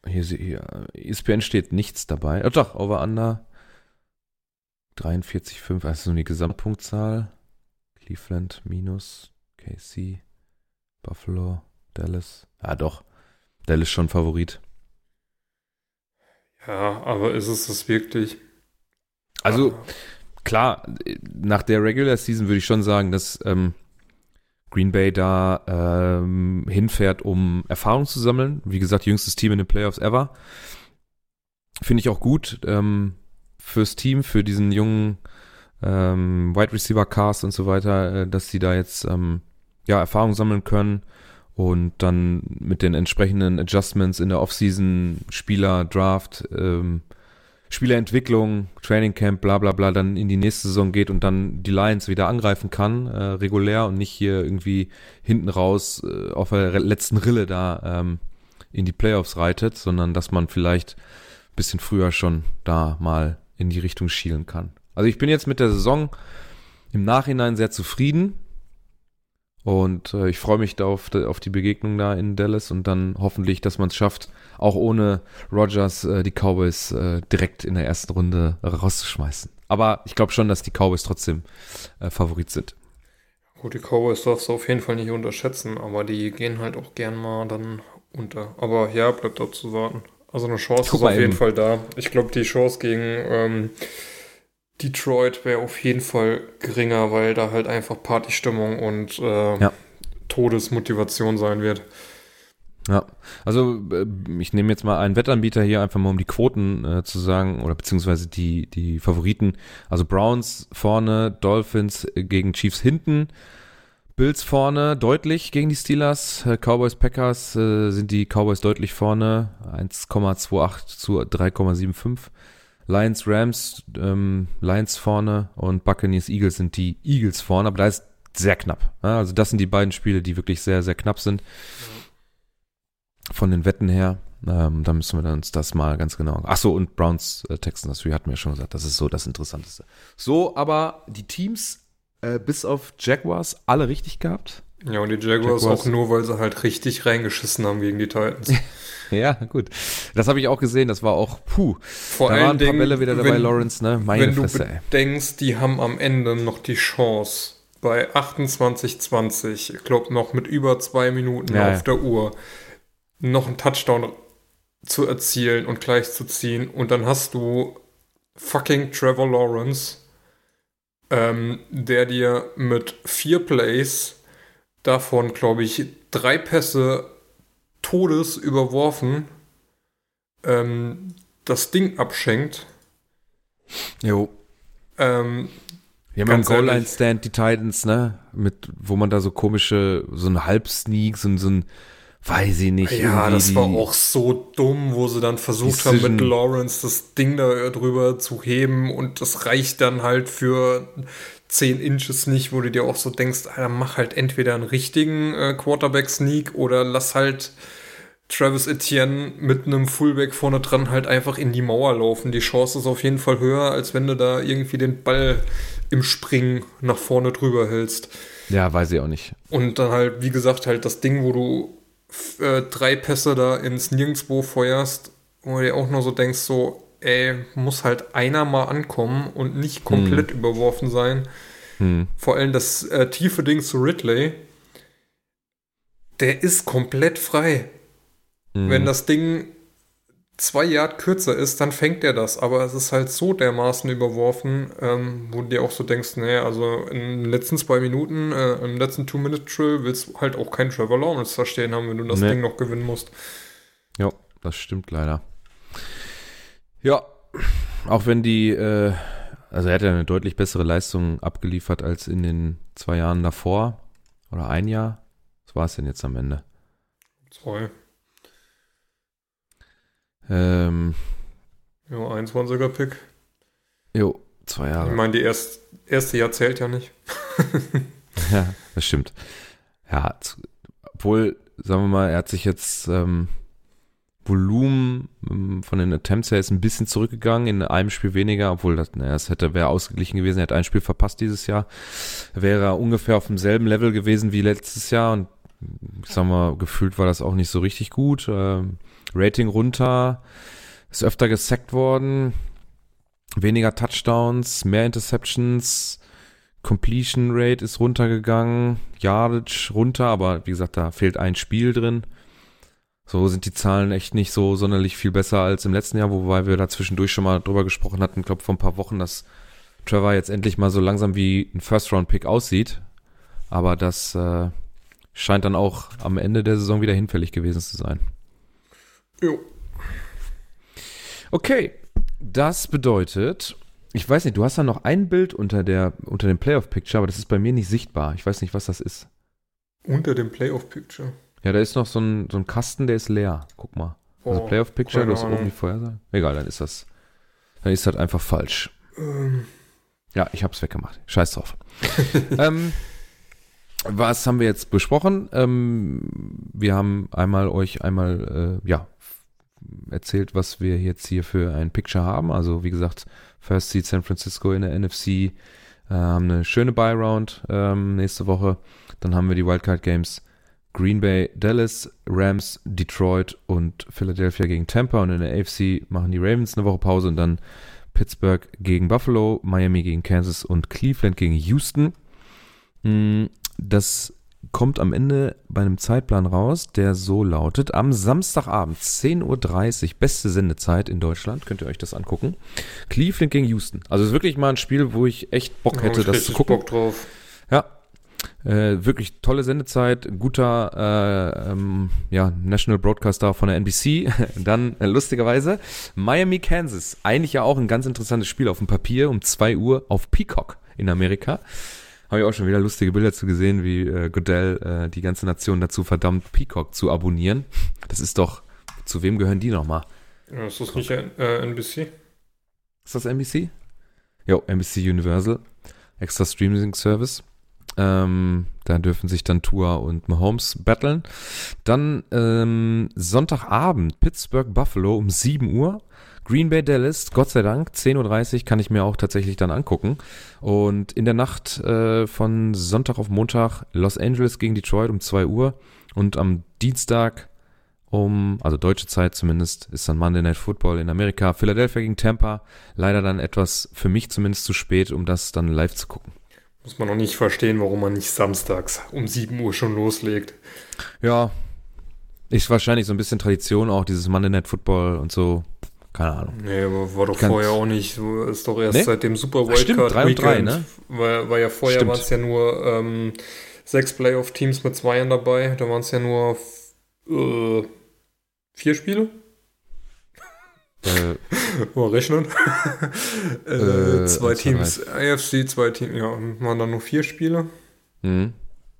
Hier, hier ESPN steht nichts dabei. Oh, doch, Over-Under 43,5, also nur die Gesamtpunktzahl. Cleveland minus KC, Buffalo, Dallas. Ja, doch. Dallas schon Favorit.
ja, aber ist es das wirklich?
Also,
Ah,
klar, nach der Regular Season würde ich schon sagen, dass ähm, Green Bay da ähm, hinfährt, um Erfahrung zu sammeln. Wie gesagt, jüngstes Team in den Playoffs ever. Finde ich auch gut ähm, fürs Team, für diesen jungen ähm, Wide Receiver Cast und so weiter, äh, dass sie da jetzt ähm, ja Erfahrung sammeln können und dann mit den entsprechenden Adjustments in der Offseason, Spieler, Draft, ähm, Spielerentwicklung, Training Camp, bla bla bla, dann in die nächste Saison geht und dann die Lions wieder angreifen kann, äh, regulär und nicht hier irgendwie hinten raus äh, auf der letzten Rille da ähm, in die Playoffs reitet, sondern dass man vielleicht ein bisschen früher schon da mal in die Richtung schielen kann. Also ich bin jetzt mit der Saison im Nachhinein sehr zufrieden Und äh, ich freue mich da auf, auf die Begegnung da in Dallas und dann hoffentlich, dass man es schafft, auch ohne Rogers äh, die Cowboys äh, direkt in der ersten Runde rauszuschmeißen. Aber ich glaube schon, dass die Cowboys trotzdem äh, Favorit sind.
Gut, die Cowboys darfst du auf jeden Fall nicht unterschätzen, aber die gehen halt auch gern mal dann unter. Aber ja, bleibt zu warten. Also eine Chance ist auf jeden Fall da. Ich glaube, die Chance gegen ähm, Detroit wäre auf jeden Fall geringer, weil da halt einfach Partystimmung und äh, ja. Todesmotivation sein wird.
Ja, also äh, ich nehme jetzt mal einen Wettanbieter hier einfach mal um die Quoten äh, zu sagen oder beziehungsweise die die Favoriten. Also Browns vorne, Dolphins gegen Chiefs hinten, Bills vorne deutlich gegen die Steelers, äh, Cowboys Packers äh, sind die Cowboys deutlich vorne, 1,28 zu 3,75. Lions Rams, ähm, Lions vorne und Buccaneers Eagles sind die Eagles vorne, aber da ist sehr knapp. Also das sind die beiden Spiele, die wirklich sehr sehr knapp sind. Von den Wetten her. Ähm, da müssen wir uns das mal ganz genau. Ach so, und Browns äh, Texans, das hatten wir ja schon gesagt, das ist so das Interessanteste. So, aber die Teams äh, bis auf Jaguars alle richtig gehabt.
Ja, und die Jaguars, Jaguars, auch nur, weil sie halt richtig reingeschissen haben gegen die Titans.
ja, gut. Das habe ich auch gesehen, das war auch, puh.
Vor da waren
ein paar wieder dabei, wenn, Lawrence, ne?
Meine wenn Fresse, du bedenkst, die haben am Ende noch die Chance, bei 28-20, ich glaube noch mit über zwei Minuten ja, auf der Uhr, noch einen Touchdown zu erzielen und gleich zu ziehen. Und dann hast du fucking Trevor Lawrence, ähm, der dir mit vier Plays, davon glaube ich drei Pässe Todes überworfen, ähm, das Ding abschenkt.
Jo.
Ähm,
wir haben im Goal-Line-Stand die Titans, ne? Mit, wo man da so komische, so ein Halbsneak, so, so ein weiß ich nicht.
Ja, das war auch so dumm, wo sie dann versucht haben, mit Lawrence das Ding da drüber zu heben und das reicht dann halt für 10 Inches nicht, wo du dir auch so denkst, Alter, mach halt entweder einen richtigen äh, Quarterback-Sneak oder lass halt Travis Etienne mit einem Fullback vorne dran halt einfach in die Mauer laufen. Die Chance ist auf jeden Fall höher, als wenn du da irgendwie den Ball im Springen nach vorne drüber hältst.
Ja, weiß ich auch nicht.
Und dann halt, wie gesagt, halt das Ding, wo du äh, drei Pässe da ins Nirgendwo feuerst, wo du dir auch nur so denkst, so, ey, muss halt einer mal ankommen und nicht komplett hm. überworfen sein. Hm. Vor allem das äh, tiefe Ding zu Ridley, der ist komplett frei. Hm. Wenn das Ding zwei Yard kürzer ist, dann fängt er das. Aber es ist halt so dermaßen überworfen, ähm, wo du dir auch so denkst, nee, also in den letzten zwei Minuten, äh, im letzten Two-Minute-Drill willst du halt auch keinen Trevor Lawrence da stehen haben, wenn du das nee. Ding noch gewinnen musst.
Ja, das stimmt leider. Ja, auch wenn die, äh, also er hat ja eine deutlich bessere Leistung abgeliefert als in den zwei Jahren davor. Oder ein Jahr. Was war es denn jetzt am Ende?
Zwei.
Ähm,
jo, 21er Pick.
Jo, zwei Jahre.
Ich meine, die erst, erste Jahr zählt ja nicht.
ja, das stimmt. Ja, obwohl, sagen wir mal, er hat sich jetzt ähm, Volumen ähm, von den Attempts her ist ein bisschen zurückgegangen, in einem Spiel weniger, obwohl das, naja, es hätte, wäre ausgeglichen gewesen, er hat ein Spiel verpasst dieses Jahr, wäre er ungefähr auf demselben Level gewesen wie letztes Jahr und ich sag mal, gefühlt war das auch nicht so richtig gut. Ähm, Rating runter, ist öfter gesackt worden, weniger Touchdowns, mehr Interceptions, Completion Rate ist runtergegangen, Yardage runter, aber wie gesagt, da fehlt ein Spiel drin. So sind die Zahlen echt nicht so sonderlich viel besser als im letzten Jahr, wobei wir da zwischendurch schon mal drüber gesprochen hatten, glaube vor ein paar Wochen, dass Trevor jetzt endlich mal so langsam wie ein First-Round-Pick aussieht. Aber das äh, scheint dann auch am Ende der Saison wieder hinfällig gewesen zu sein.
Jo.
Okay, das bedeutet, ich weiß nicht, du hast da noch ein Bild unter der unter dem Playoff Picture, aber das ist bei mir nicht sichtbar. Ich weiß nicht, was das ist.
Unter dem Playoff Picture.
Ja, da ist noch so ein, so ein Kasten, der ist leer. Guck mal. Also oh, Playoff Picture, du hast oben die Vorhersage. Egal, dann ist das dann ist das einfach falsch. Ähm. Ja, ich hab's weggemacht. Scheiß drauf. ähm, was haben wir jetzt besprochen? Ähm, wir haben einmal euch einmal äh, ja erzählt, was wir jetzt hier für ein Picture haben. Also wie gesagt, First Seed San Francisco in der NFC Äh, haben eine schöne Buy-Round ähm, nächste Woche. Dann haben wir die Wildcard Games Green Bay, Dallas, Rams, Detroit und Philadelphia gegen Tampa. Und in der AFC machen die Ravens eine Woche Pause und dann Pittsburgh gegen Buffalo, Miami gegen Kansas und Cleveland gegen Houston. Hm, das kommt am Ende bei einem Zeitplan raus, der so lautet, am Samstagabend 10.30 Uhr, beste Sendezeit in Deutschland, könnt ihr euch das angucken. Cleveland gegen Houston. Also ist wirklich mal ein Spiel, wo ich echt Bock hätte, das zu gucken.
Bock drauf.
Ja. Äh, wirklich tolle Sendezeit, guter äh, ähm, ja, National Broadcaster von der NBC. Dann äh, lustigerweise Miami, Kansas. Eigentlich ja auch ein ganz interessantes Spiel auf dem Papier um 2 Uhr auf Peacock in Amerika. Habe ich auch schon wieder lustige Bilder zu gesehen, wie äh, Goodell äh, die ganze Nation dazu verdammt, Peacock zu abonnieren. Das ist doch, zu wem gehören die nochmal?
Ja, ist das nicht äh, NBC?
Ist das NBC? Jo, NBC Universal. Extra Streaming Service. Ähm, da dürfen sich dann Tua und Mahomes battlen. Dann ähm, Sonntagabend Pittsburgh Buffalo um 7 Uhr. Green Bay Dallas, Gott sei Dank, 10.30 Uhr kann ich mir auch tatsächlich dann angucken. Und in der Nacht äh, von Sonntag auf Montag Los Angeles gegen Detroit um 2 Uhr. Und am Dienstag um, also deutsche Zeit zumindest, ist dann Monday Night Football in Amerika. Philadelphia gegen Tampa. Leider dann etwas für mich zumindest zu spät, um das dann live zu gucken.
Muss man noch nicht verstehen, warum man nicht samstags um 7 Uhr schon loslegt.
Ja, ist wahrscheinlich so ein bisschen Tradition auch, dieses Monday Night Football und so. Keine Ahnung.
Nee, aber war doch
Ganz-
vorher auch nicht. Ist doch erst
Nee?
seit dem Super
Ach, stimmt,
Wildcard
drei und drei,
Weekend.
ne?
War, war ja vorher
Stimmt.
waren es ja nur ähm, sechs Playoff-Teams mit Zweiern dabei. Da waren es ja nur äh, vier Spiele.
Äh,
Mal rechnen. äh,
Äh,
zwei Teams AFC, zwei Teams, ja, waren dann nur vier Spiele.
mh.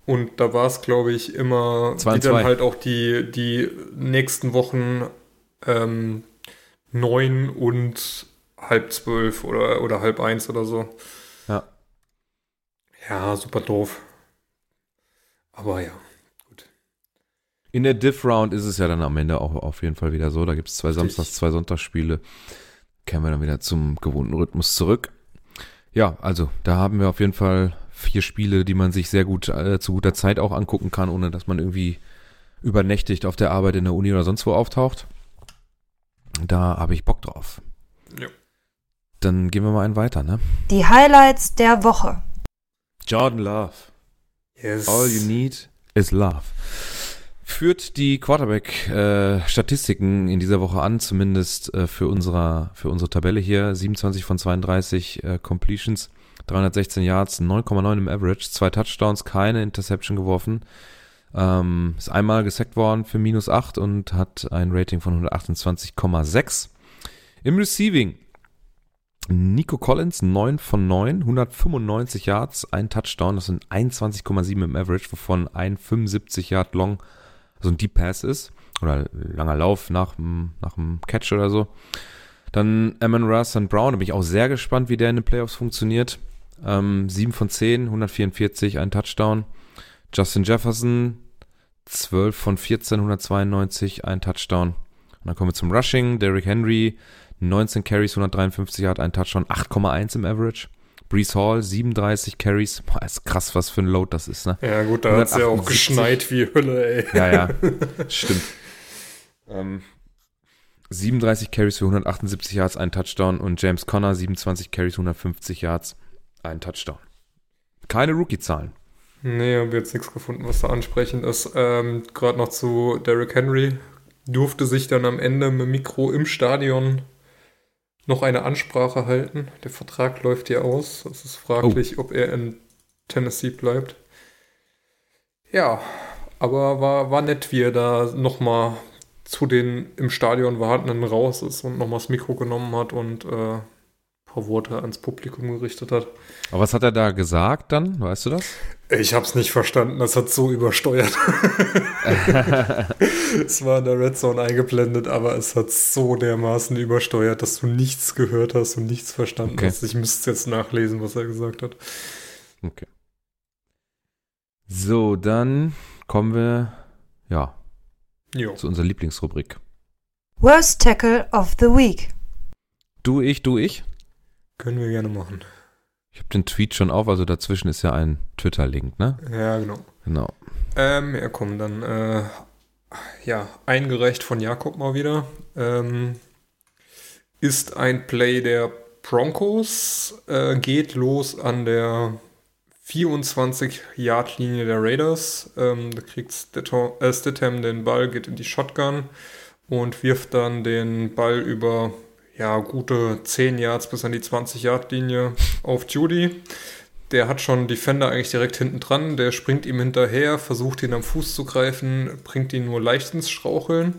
Und da war es, glaube ich, immer,
Zwei und
wie dann
zwei.
halt auch die, die nächsten Wochen ähm, neun und halb zwölf oder, oder halb eins oder so.
Ja.
Ja, super doof. Aber ja.
In der Diff-Round ist es ja dann am Ende auch auf jeden Fall wieder so. Da gibt es zwei
Richtig.
Samstags-, zwei Sonntagsspiele. Kehren wir dann wieder zum gewohnten Rhythmus zurück. Ja, also da haben wir auf jeden Fall vier Spiele, die man sich sehr gut äh, zu guter Zeit auch angucken kann, ohne dass man irgendwie übernächtigt auf der Arbeit in der Uni oder sonst wo auftaucht. Da habe ich Bock drauf.
Ja.
Dann gehen wir mal einen weiter, ne?
Die Highlights der Woche.
Jordan Love.
Yes.
All you need is love. Führt die Quarterback-Statistiken in dieser Woche an, zumindest äh, für, unsere, für unsere Tabelle hier. 27 von 32 äh, Completions, 316 Yards, 9,9 im Average, zwei Touchdowns, keine Interception geworfen. Ähm, ist einmal gesackt worden für minus 8 und hat ein Rating von 128,6. Im Receiving Nico Collins, 9 von 9, 195 Yards, ein Touchdown, das sind 21,7 im Average, wovon ein 75 Yard Long, also ein Deep Pass ist, oder langer Lauf nach, nach Catch oder so. Dann Amon Russ und Brown, da bin ich auch sehr gespannt, wie der in den Playoffs funktioniert. Ähm, 7 von 10, 144, ein Touchdown. Justin Jefferson, 12 von 14, 192, ein Touchdown. Und dann kommen wir zum Rushing, Derrick Henry, 19 Carries, 153 Yard, ein Touchdown, 8,1 im Average. Brees Hall, 37 Carries. Boah, ist krass, was für ein Load das ist, ne?
Ja, gut, da hat es ja auch
178.
geschneit wie Hölle, ey.
Ja, ja, stimmt. Ähm, 37 Carries für 178 Yards, ein Touchdown und James Conner 27 Carries, 150 Yards, ein Touchdown. Keine Rookie-Zahlen.
Nee, habe jetzt nichts gefunden, was da ansprechend ist. Ähm, Gerade noch zu Derrick Henry. Durfte sich dann am Ende mit Mikro im Stadion noch eine Ansprache halten. Der Vertrag läuft ja aus. Es ist fraglich, ob er in Tennessee bleibt. Ja, aber war, war nett, wie er da nochmal zu den im Stadion Wartenden raus ist und nochmal das Mikro genommen hat und äh, ein paar Worte ans Publikum gerichtet hat.
Aber was hat er da gesagt dann? Weißt du das?
Ich hab's nicht verstanden, das hat so übersteuert. es war in der Red Zone eingeblendet, aber es hat so dermaßen übersteuert, dass du nichts gehört hast und nichts verstanden
Okay.
hast. Ich müsste jetzt nachlesen, was er gesagt hat.
Okay. So, dann kommen wir, ja,
Jo.
zu unserer Lieblingsrubrik.
Worst Tackle of the Week.
Du, ich, du, ich.
Können wir gerne machen.
Ich habe den Tweet schon auf, also dazwischen ist ja ein Twitter-Link, ne?
Ja, genau.
Genau.
Ähm, ja, komm, dann, äh, ja, eingereicht von Jakob mal wieder. Ähm, ist ein Play der Broncos, äh, geht los an der 24-Yard-Linie der Raiders. Ähm, da kriegt Stidham, äh, Stidham den Ball, geht in die Shotgun und wirft dann den Ball über ja, gute 10 Yards bis an die 20-Yard-Linie auf Judy. Der hat schon Defender eigentlich direkt hinten dran. Der springt ihm hinterher, versucht ihn am Fuß zu greifen, bringt ihn nur leicht ins Straucheln.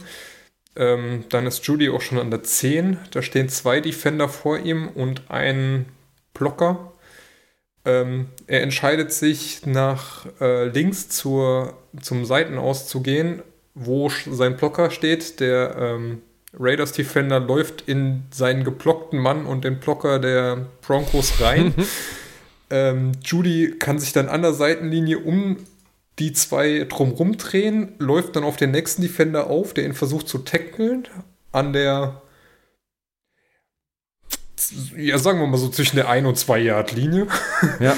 Ähm, dann ist Judy auch schon an der 10. Da stehen zwei Defender vor ihm und ein Blocker. Ähm, er entscheidet sich nach äh, links zur, zum Seitenaus zu gehen, wo sein Blocker steht. Der ähm, Raiders Defender läuft in seinen geblockten Mann und den Blocker der Broncos rein. ähm, Judy kann sich dann an der Seitenlinie um die zwei drumrum drehen, läuft dann auf den nächsten Defender auf, der ihn versucht zu tackeln. An der, ja, sagen wir mal so zwischen der 1 und 2 Yard Linie.
Ja.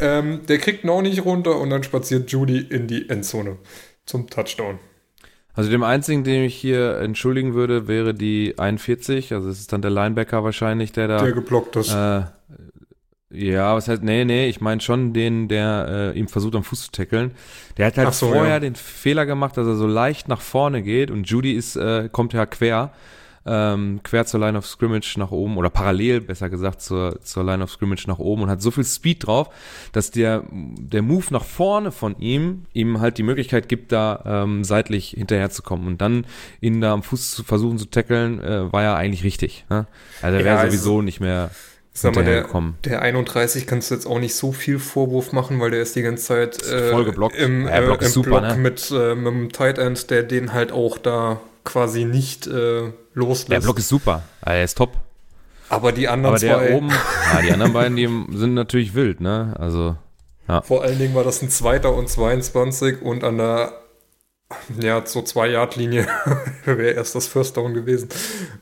ähm, der kriegt auch nicht runter und dann spaziert Judy in die Endzone zum Touchdown.
Also dem einzigen, den ich hier entschuldigen würde, wäre die 41. Also es ist dann der Linebacker wahrscheinlich, der da.
Der geblockt ist.
Äh, ja, was heißt, nee, nee, ich meine schon den, der äh, ihm versucht am Fuß zu tackeln. Der hat halt
so,
vorher
ja.
den Fehler gemacht, dass er so leicht nach vorne geht und Judy ist, äh, kommt ja quer, ähm, quer zur Line of Scrimmage nach oben oder parallel, besser gesagt, zur, zur Line of Scrimmage nach oben und hat so viel Speed drauf, dass der, der Move nach vorne von ihm ihm halt die Möglichkeit gibt, da ähm, seitlich hinterherzukommen und dann ihn da am Fuß zu versuchen zu tackeln, äh, war ja eigentlich richtig. Ne? Also er
Ja,
wäre
also-
sowieso nicht mehr
Sag mal, der, der 31 kannst du jetzt auch nicht so viel Vorwurf machen, weil der ist die ganze Zeit äh,
voll geblockt.
im,
Ja, der Block
äh,
ist
im
super,
Block
ne?
mit, äh, mit dem Tight End, der den halt auch da quasi nicht äh, loslässt.
Der Block ist super, also er ist top.
Aber die anderen
Aber der
zwei,
oben, ja, die anderen beiden, die sind natürlich wild, ne? Also,
vor allen Dingen war das ein Zweiter und 22 und an der ja, so zwei Yard Linie wäre erst das First Down gewesen.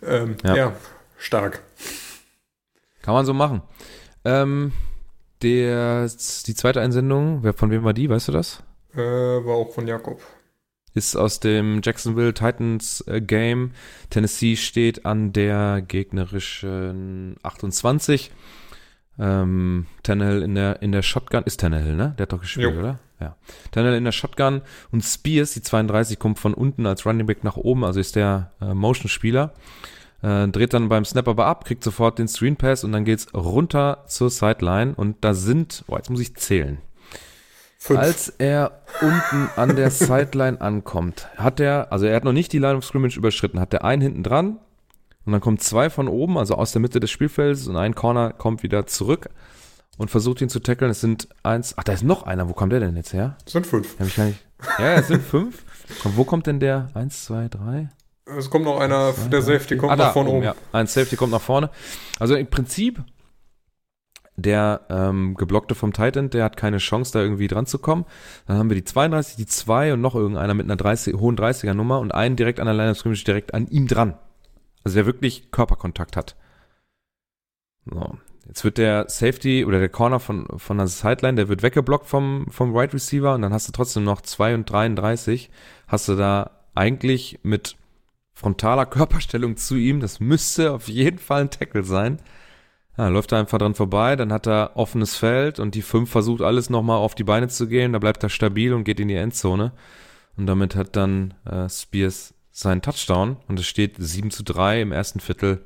Ähm,
Ja.
ja. stark.
Kann man so machen. Ähm, der, die zweite Einsendung, wer, von wem war die, weißt du das?
Äh, war auch von Jakob.
Ist aus dem Jacksonville Titans äh, Game. Tennessee steht an der gegnerischen 28. Ähm, Tannehill in der, in der Shotgun. Ist Tannehill, ne? Der hat doch gespielt,
Jo.
oder? Ja. Tannehill in der Shotgun und Spears, die 32, kommt von unten als Running Back nach oben, also ist der äh, Motion-Spieler. Äh, dreht dann beim Snap aber ab, kriegt sofort den Screen Pass und dann geht's runter zur Sideline und da sind, boah, jetzt muss ich zählen.
Fünf.
Als er unten an der Sideline ankommt, hat er, also er hat noch nicht die Line of Scrimmage überschritten, hat der einen hinten dran und dann kommen zwei von oben, also aus der Mitte des Spielfelds und ein Corner kommt wieder zurück und versucht ihn zu tackeln. Es sind eins, ach, da ist noch einer, wo kommt der denn jetzt her?
sind fünf.
Ja, es sind fünf. Und wo kommt denn der? Eins, zwei, drei?
Es kommt noch einer, der Safety kommt
Ah,
nach vorne oben.
Ja, ein Safety kommt nach vorne. Also im Prinzip, der ähm, geblockte vom Titan, der hat keine Chance, da irgendwie dran zu kommen. Dann haben wir die 32, die 2 und noch irgendeiner mit einer 30, hohen 30er Nummer und einen direkt an der Line of Scrimmage direkt an ihm dran. Also der wirklich Körperkontakt hat. So. Jetzt wird der Safety oder der Corner von, von der Sideline, der wird weggeblockt vom, vom Right Receiver und dann hast du trotzdem noch 2 und 33. Hast du da eigentlich mit frontaler Körperstellung zu ihm. Das müsste auf jeden Fall ein Tackle sein. Ja, läuft er einfach dran vorbei, dann hat er offenes Feld und die 5 versucht alles nochmal auf die Beine zu gehen. Da bleibt er stabil und geht in die Endzone. Und damit hat dann äh, Spears seinen Touchdown und es steht 7 zu 3 im ersten Viertel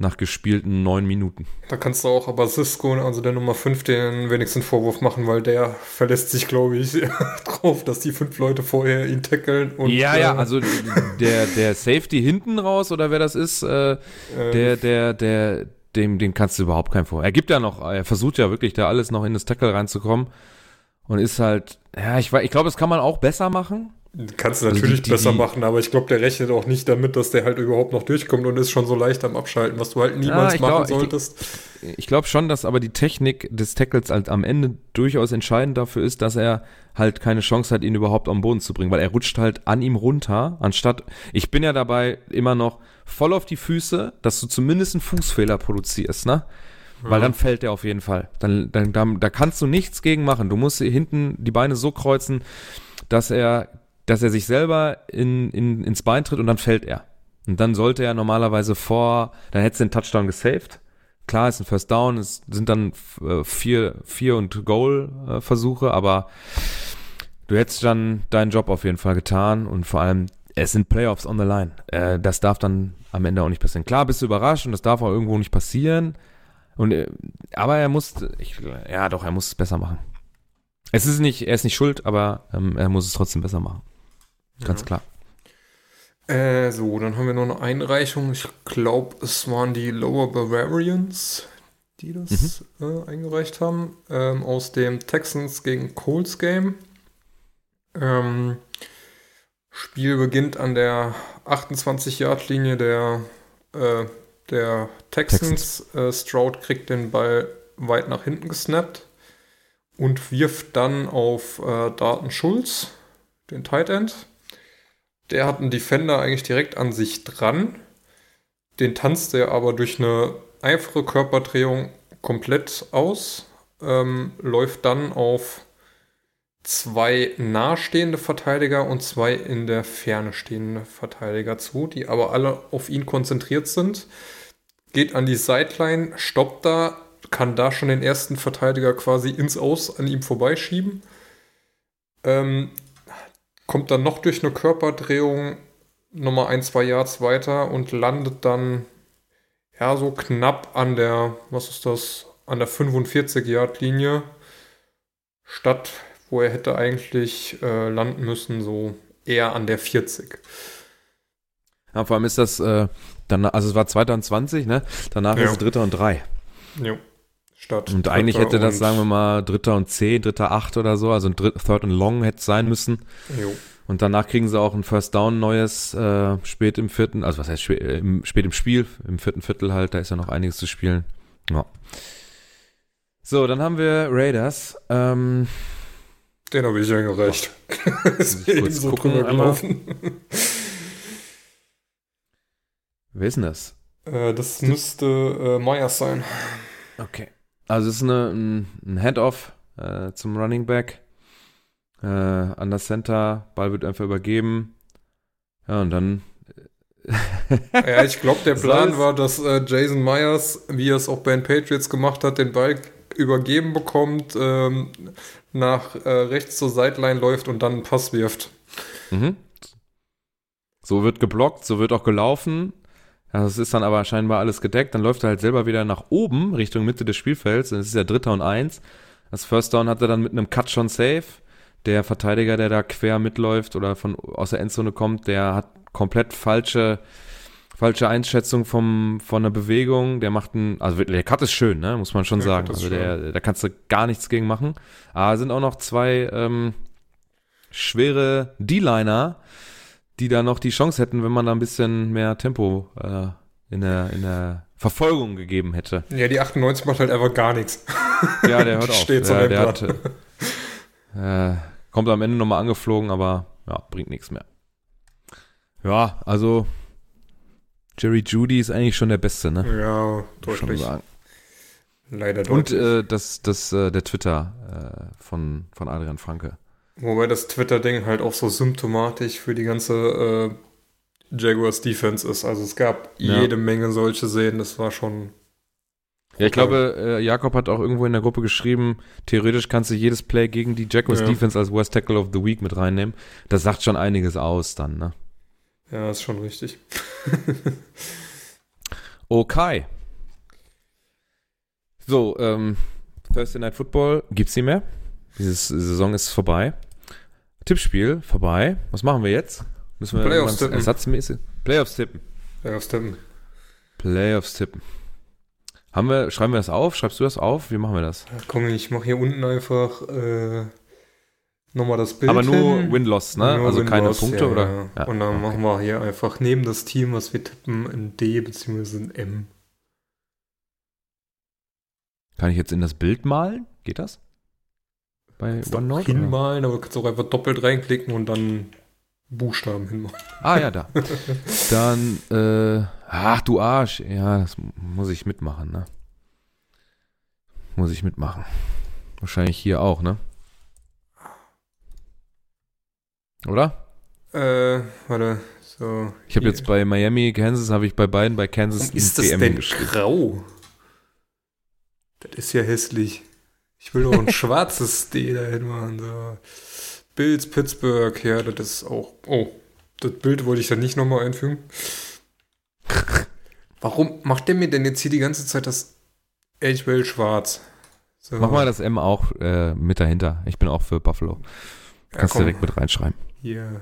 nach gespielten 9 Minuten.
Da kannst du auch aber Cisco, also der Nummer 5, den wenigsten Vorwurf machen, weil der verlässt sich, glaube ich, drauf, dass die fünf Leute vorher ihn tackeln. Und,
ja, ja,
äh,
also der, der Safety hinten raus oder wer das ist, äh,
äh,
der, der, der, dem, dem kannst du überhaupt keinen vor. Er gibt ja noch, er versucht ja wirklich da alles noch in das Tackle reinzukommen und ist halt, ja, ich, ich glaube, das kann man auch besser machen.
Kannst du
Also
natürlich
die- die-
besser
die-
machen, aber ich glaube, der rechnet auch nicht damit, dass der halt überhaupt noch durchkommt und ist schon so leicht am Abschalten, was du halt niemals
ich
machen
glaub- ich-
solltest.
Ich glaube schon, dass aber die Technik des Tackles halt am Ende durchaus entscheidend dafür ist, dass er halt keine Chance hat, ihn überhaupt am Boden zu bringen, weil er rutscht halt an ihm runter, anstatt, ich bin ja dabei immer noch voll auf die Füße, dass du zumindest einen Fußfehler produzierst, ne? Weil
Ja.
dann fällt er auf jeden Fall. Dann, dann, da, da kannst du nichts gegen machen. Du musst hinten die Beine so kreuzen, dass er, dass er sich selber in, in, ins Bein tritt und dann fällt er. Und dann sollte er normalerweise vor, dann hättest du den Touchdown gesaved. Klar, ist ein First Down, es sind dann äh, vier, vier und Goal-Versuche, aber du hättest dann deinen Job auf jeden Fall getan und vor allem, es sind Playoffs on the line. Äh, das darf dann am Ende auch nicht passieren. Klar, bist du überrascht und das darf auch irgendwo nicht passieren. Und, äh, aber er muss, ich, ja doch, er muss es besser machen. Es ist nicht, er ist nicht schuld, aber ähm, er muss es trotzdem besser machen. Ganz
Ja.
klar.
Äh, so, dann haben wir noch eine Einreichung. Ich glaube, es waren die Lower Bavarians, die das äh, eingereicht haben. Ähm, aus dem Texans gegen Colts Game. Ähm, Spiel beginnt an der 28-Yard-Linie der, äh, der Texans. Äh, Stroud kriegt den Ball weit nach hinten gesnappt und wirft dann auf äh, Dalton Schulz, den Tight End. Der hat einen Defender eigentlich direkt an sich dran. Den tanzt er aber durch eine einfache Körperdrehung komplett aus. Ähm, läuft dann auf zwei nahestehende Verteidiger und zwei in der Ferne stehende Verteidiger zu, die aber alle auf ihn konzentriert sind. Geht an die Sideline, stoppt da, kann da schon den ersten Verteidiger quasi ins Aus an ihm vorbeischieben. Ähm, kommt dann noch durch eine Körperdrehung nochmal ein, zwei Yards weiter und landet dann ja so knapp an der, was ist das, an der 45-Yard-Linie, statt wo er hätte eigentlich äh, landen müssen, so eher an der 40.
Ja, vor allem ist das, äh, dann, also es war 2020, ne? Danach
Ja.
ist es Dritter und Drei.
Jo. Statt
Und eigentlich hätte das,
und-
sagen wir mal, Dritter und Zehn, Dritter Acht oder so, also ein Dritt, Third and Long hätte sein müssen.
Jo.
Und danach kriegen sie auch ein First Down neues, äh, spät im vierten, also was heißt spät, äh, im, spät im Spiel, im vierten Viertel halt, da ist ja noch einiges zu spielen. Ja. So, dann haben wir Raiders. Ähm,
Den habe ich eingereicht. Ist
ich
mir eben so
gucken
drüber
einmal?
gelaufen.
wer ist denn das?
Äh, das müsste äh, Myers sein.
Okay. Also es ist eine, ein, ein Head-Off äh, zum Running Back. Äh, an das Center, Ball wird einfach übergeben. Ja, und dann.
Ja, ich glaube, der Plan war, dass äh, Jason Myers, wie er es auch bei den Patriots gemacht hat, den Ball übergeben bekommt, ähm, nach äh, rechts zur Sideline läuft und dann einen Pass wirft.
Mhm. So wird geblockt, so wird auch gelaufen. Ja, Das ist dann aber scheinbar alles gedeckt. Dann läuft er halt selber wieder nach oben, Richtung Mitte des Spielfelds. Und es ist ja Dritter und Eins. Das First Down hat er dann mit einem Cut schon safe. Der Verteidiger, der da quer mitläuft oder von aus der Endzone kommt, der hat komplett falsche, falsche Einschätzung vom, von der Bewegung. Der macht einen, also der Cut ist schön, ne? muss man schon
Der
sagen. Also der, da kannst du gar nichts gegen machen. Aber sind auch noch zwei ähm, schwere D-Liner, die da noch die Chance hätten, wenn man da ein bisschen mehr Tempo äh, in, der, in der Verfolgung gegeben hätte.
Ja, die 98 macht halt einfach gar nichts.
Ja, der hört auf.
Steht so neben
der hat, äh, kommt am Ende nochmal angeflogen, aber ja, bringt nichts mehr. Ja, also Jerry Judy ist eigentlich schon der Beste, ne?
Ja, deutlich. Leider
Und
deutlich.
äh, das, das, äh, der Twitter äh, von, von Adrian Franke.
Wobei das Twitter-Ding halt auch so symptomatisch für die ganze äh, Jaguars Defense ist. Also es gab
Ja.
jede Menge solche Szenen. Das war schon.
Ja, ich glaube, äh, Jakob hat auch irgendwo in der Gruppe geschrieben, theoretisch kannst du jedes Play gegen die Jaguars
Ja.
Defense als Worst Tackle of the Week mit reinnehmen. Das sagt schon einiges aus dann, ne?
Ja, ist schon richtig.
Okay. So, ähm, Thursday Night Football gibt's nicht mehr. Diese Saison ist vorbei. Tippspiel vorbei. Was machen wir jetzt? Müssen wir
Playoffs
irgendwas
tippen.
ersatzmäßig? Playoffs tippen.
Ja, auf Steppen.
Playoffs tippen. Haben wir, schreiben wir das auf? Schreibst du das auf? Wie machen wir das?
Komm, ich mache hier unten einfach äh, nochmal das Bild.
Aber nur. Win-Loss, ne?
Nur
also keine
Win-Loss,
Punkte,
ja,
oder?
Ja.
Ja,
Und dann
okay.
machen wir hier einfach neben das Team, was wir tippen, ein D bzw. ein M.
Kann ich jetzt in das Bild malen? Geht das? Bei
Kannst du auch
OneNote? oder?
hinmalen, aber du kannst auch einfach doppelt reinklicken und dann Buchstaben hinmachen.
Ah ja, da. Dann, äh, ach du Arsch. Ja, das muss ich mitmachen, ne? muss ich mitmachen. Wahrscheinlich hier auch, ne? Oder?
Äh, warte, so.
Ich habe jetzt bei Miami, Kansas, habe ich bei beiden bei Kansas
Warum ist das
DM
denn grau? Das ist ja hässlich. Ich will doch ein schwarzes D dahin machen. So. Bills, Pittsburgh, ja, das ist auch. Oh, das Bild wollte ich da nicht nochmal einfügen. Warum macht der mir denn jetzt hier die ganze Zeit das Edgewell schwarz? So.
Mach mal das M auch äh, mit dahinter. Ich bin auch für Buffalo.
Ja,
Kannst du
komm,
direkt mit reinschreiben.
Hier.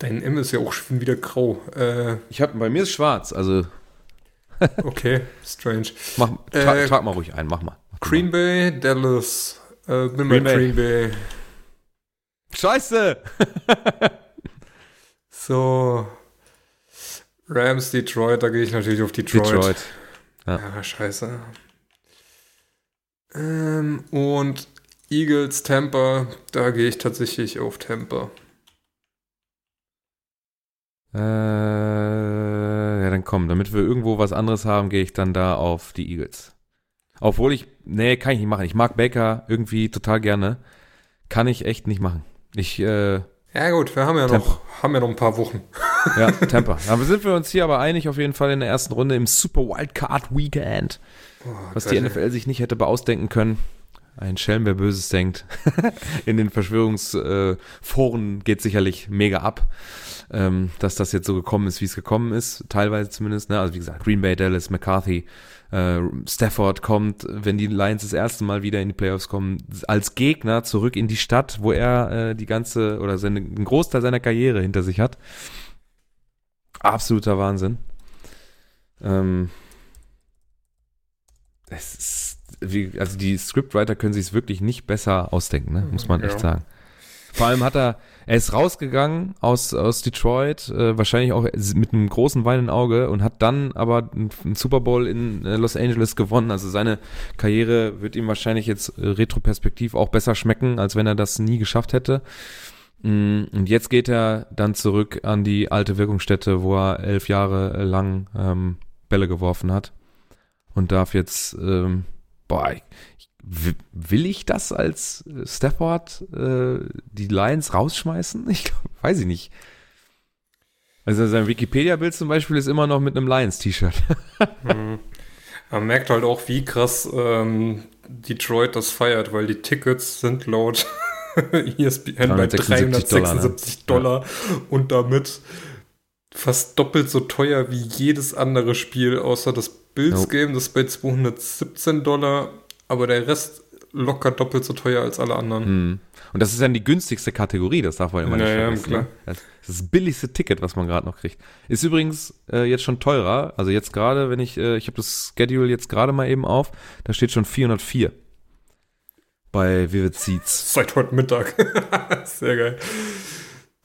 Dein M ist ja auch schon wieder grau. Äh,
Ich habe bei mir ist schwarz, also
okay, strange.
mach, tra
Äh,
trag mal ruhig ein, mach mal. Mach
Green Bay, Dallas. Äh, bin bei
Green Bay.
Green Bay.
mal. Scheiße!
So. Rams, Detroit, da gehe ich natürlich auf Detroit.
Detroit.
Ja, scheiße. Ähm, und Eagles, Tampa, da gehe ich tatsächlich auf Tampa.
Äh, ja, dann komm, damit wir irgendwo was anderes haben, gehe ich dann da auf die Eagles. Obwohl ich, nee, kann ich nicht machen. Ich mag Baker irgendwie total gerne. Kann ich echt nicht machen. Ich, äh,
Ja gut, wir haben ja
Tampa.
noch, haben ja noch ein paar Wochen.
ja, Tampa. Aber sind wir uns hier aber einig auf jeden Fall in der ersten Runde im Super Wildcard Weekend,
Oh,
was die
Gott,
NFL sich nicht hätte beausdenken können. Ein Schelm, wer Böses denkt. in den Verschwörungsforen geht sicherlich mega ab, ähm, dass das jetzt so gekommen ist, wie es gekommen ist. Teilweise zumindest. Ne? Also wie gesagt, Green Bay, Dallas, McCarthy, äh, Stafford kommt, wenn die Lions das erste Mal wieder in die Playoffs kommen, als Gegner zurück in die Stadt, wo er äh, die ganze oder seine, einen Großteil seiner Karriere hinter sich hat. Absoluter Wahnsinn. Ähm, es ist, wie, also die Scriptwriter können sich es wirklich nicht besser ausdenken, ne? muss man
Ja.
echt sagen. Vor allem hat er, er ist rausgegangen aus, aus Detroit, äh, wahrscheinlich auch mit einem großen weinenden Auge und hat dann aber einen, einen Super Bowl in äh, Los Angeles gewonnen. Also seine Karriere wird ihm wahrscheinlich jetzt äh, retroperspektiv auch besser schmecken, als wenn er das nie geschafft hätte. Mm, Und jetzt geht er dann zurück an die alte Wirkungsstätte, wo er elf Jahre lang ähm, Bälle geworfen hat und darf jetzt, ähm, boah, ich, ich, wi- will ich das als äh, Stafford äh, die Lions rausschmeißen? Ich glaub, weiß ich nicht. Also sein Wikipedia-Bild zum Beispiel ist immer noch mit einem Lions-T-Shirt.
Mhm. Man merkt halt auch, wie krass ähm, Detroit das feiert, weil die Tickets sind laut ESPN bei
376
376 Dollar, und damit fast doppelt so teuer wie jedes andere Spiel, außer das Bills-Game, das ist bei 217 Dollar, aber der Rest locker doppelt so teuer als alle anderen.
Hm. Und das ist dann die günstigste Kategorie, das darf man immer nicht
Ja, ja,
vergessen.
klar.
ne? Das ist das billigste Ticket, was man gerade noch kriegt. Ist übrigens äh, jetzt schon teurer. Also jetzt gerade, wenn ich, äh, ich habe das Schedule jetzt gerade mal eben auf, da steht schon 404 bei Vivid Seats.
Seit heute Mittag. Sehr geil.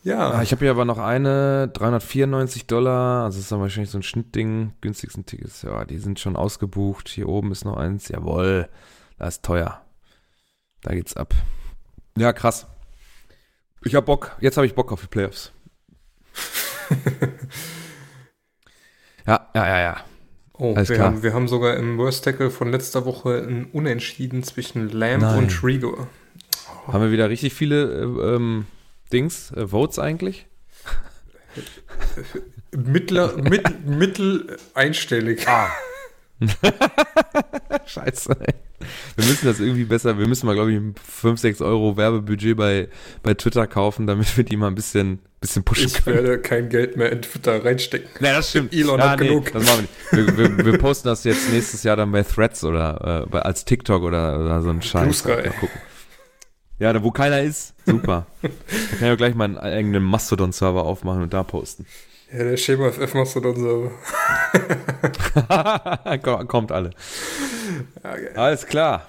Ja,
Ah, ich habe hier aber noch eine, 394 Dollar, also das ist dann wahrscheinlich so ein Schnittding, günstigsten Tickets, ja, die sind schon ausgebucht. Hier oben ist noch eins, jawohl, das ist teuer. Da geht's ab. Ja, krass. Ich hab Bock, jetzt habe ich Bock auf die Playoffs. ja, ja, ja, ja.
Oh,
Alles
wir
klar.
haben, wir haben sogar im Worst Tackle von letzter Woche ein Unentschieden zwischen Lamb
Nein.
und Trigo.
Haben wir wieder richtig viele äh, ähm, Dings, äh, Votes eigentlich?
Mittler, mit, mittel einstellig.
Ah. Scheiße. Ey. Wir müssen das irgendwie besser, wir müssen mal, glaube ich, 5, 6 Euro Werbebudget bei, bei Twitter kaufen, damit wir die mal ein bisschen, bisschen pushen
Ich
können.
werde kein Geld mehr in Twitter reinstecken.
Nee, das stimmt.
Elon hat genug.
Das machen wir nicht. Wir, wir, wir posten das jetzt nächstes Jahr dann bei Threads oder äh, bei, als TikTok oder, oder so ein Scheiß.
Blue Sky.
Mal gucken. Ja, da wo keiner ist, super. da kann ich auch gleich meinen eigenen Mastodon-Server aufmachen und da posten.
Ja, der Schema FF.
Komm- Kommt alle.
Geil.
Alles klar.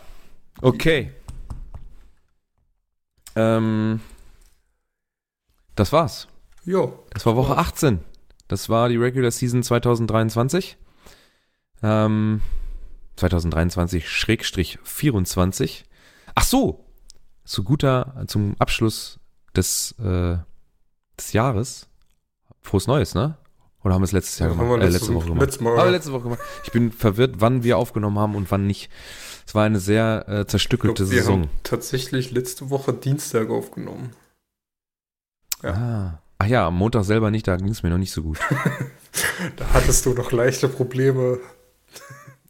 Okay. Ähm, das war's.
Jo,
Das war Woche 18. Das war die Regular Season 2023. Ähm, 2023-24. Ach so. Zu guter, zum Abschluss des, äh, des Jahres. Frohes Neues, ne? Oder haben wir es letztes Jahr
Ja,
gemacht?
haben wir
äh,
letzte
letzte Woche gemacht.
letztes Mal.
Haben wir letzte Woche gemacht. Ich bin verwirrt, wann wir aufgenommen haben und wann nicht. Es war eine sehr äh, zerstückelte
glaub, wir
Saison.
haben tatsächlich letzte Woche Dienstag aufgenommen. Ja.
Ah. Ach ja, am Montag selber nicht, da ging es mir noch nicht so gut.
Da hattest du noch leichte Probleme.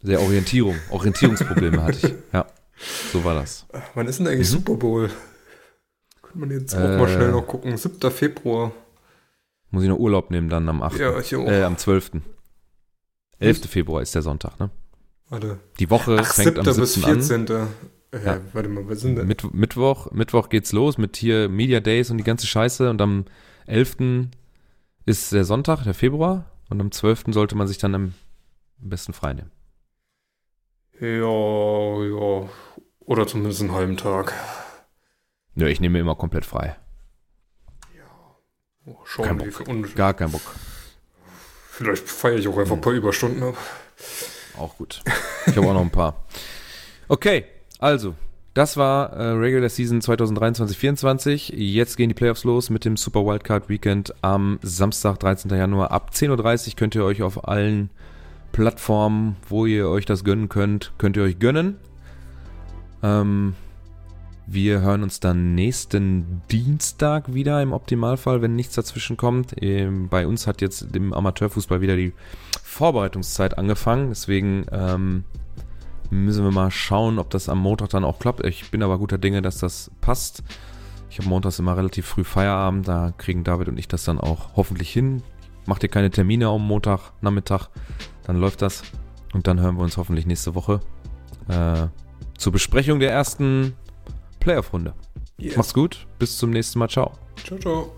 Sehr Orientierung, Orientierungsprobleme hatte ich. Ja, so war das.
Wann ist denn eigentlich
Mhm.
Super Bowl? Könnte man jetzt auch
Äh.
mal schnell noch gucken. 7. Februar.
Muss ich noch Urlaub nehmen dann am 8.
Ja, hier auch.
Äh, am 12. 11. Februar ist der Sonntag, ne?
Warte.
Die Woche
Ach,
fängt
7.
am
bis
17. an.
14. Äh,
Ja.
Warte mal, was sind denn?
Mitt Mittwoch, Mittwoch geht's los mit hier Media Days und die ganze Scheiße und am 11. ist der Sonntag, der Februar und am 12. sollte man sich dann am besten frei nehmen.
Ja, ja. Oder zumindest einen halben Tag.
Nö, ich nehme immer komplett frei.
Oh, schauen,
Kein Bock. Gar kein Bock.
vielleicht feiere ich auch einfach ein paar Überstunden ab.
Auch gut. Ich habe auch noch ein paar. Okay, also, das war äh, Regular Season 2023-24. Jetzt gehen die Playoffs los mit dem Super Wildcard Weekend am Samstag, 13. Januar. Ab 10.30 Uhr könnt ihr euch auf allen Plattformen, wo ihr euch das gönnen könnt, könnt ihr euch gönnen. Ähm, wir hören uns dann nächsten Dienstag wieder im Optimalfall, wenn nichts dazwischen kommt. Ähm, bei uns hat jetzt im Amateurfußball wieder die Vorbereitungszeit angefangen. Deswegen ähm, müssen wir mal schauen, ob das am Montag dann auch klappt. Ich bin aber guter Dinge, dass das passt. Ich habe montags immer relativ früh Feierabend. Da kriegen David und ich das dann auch hoffentlich hin. Macht ihr keine Termine am Montag, Nachmittag, dann läuft das. Und dann hören wir uns hoffentlich nächste Woche äh, zur Besprechung der ersten Playoff-Runde.
Yes.
Macht's gut, bis zum nächsten Mal. Ciao.
Ciao, ciao.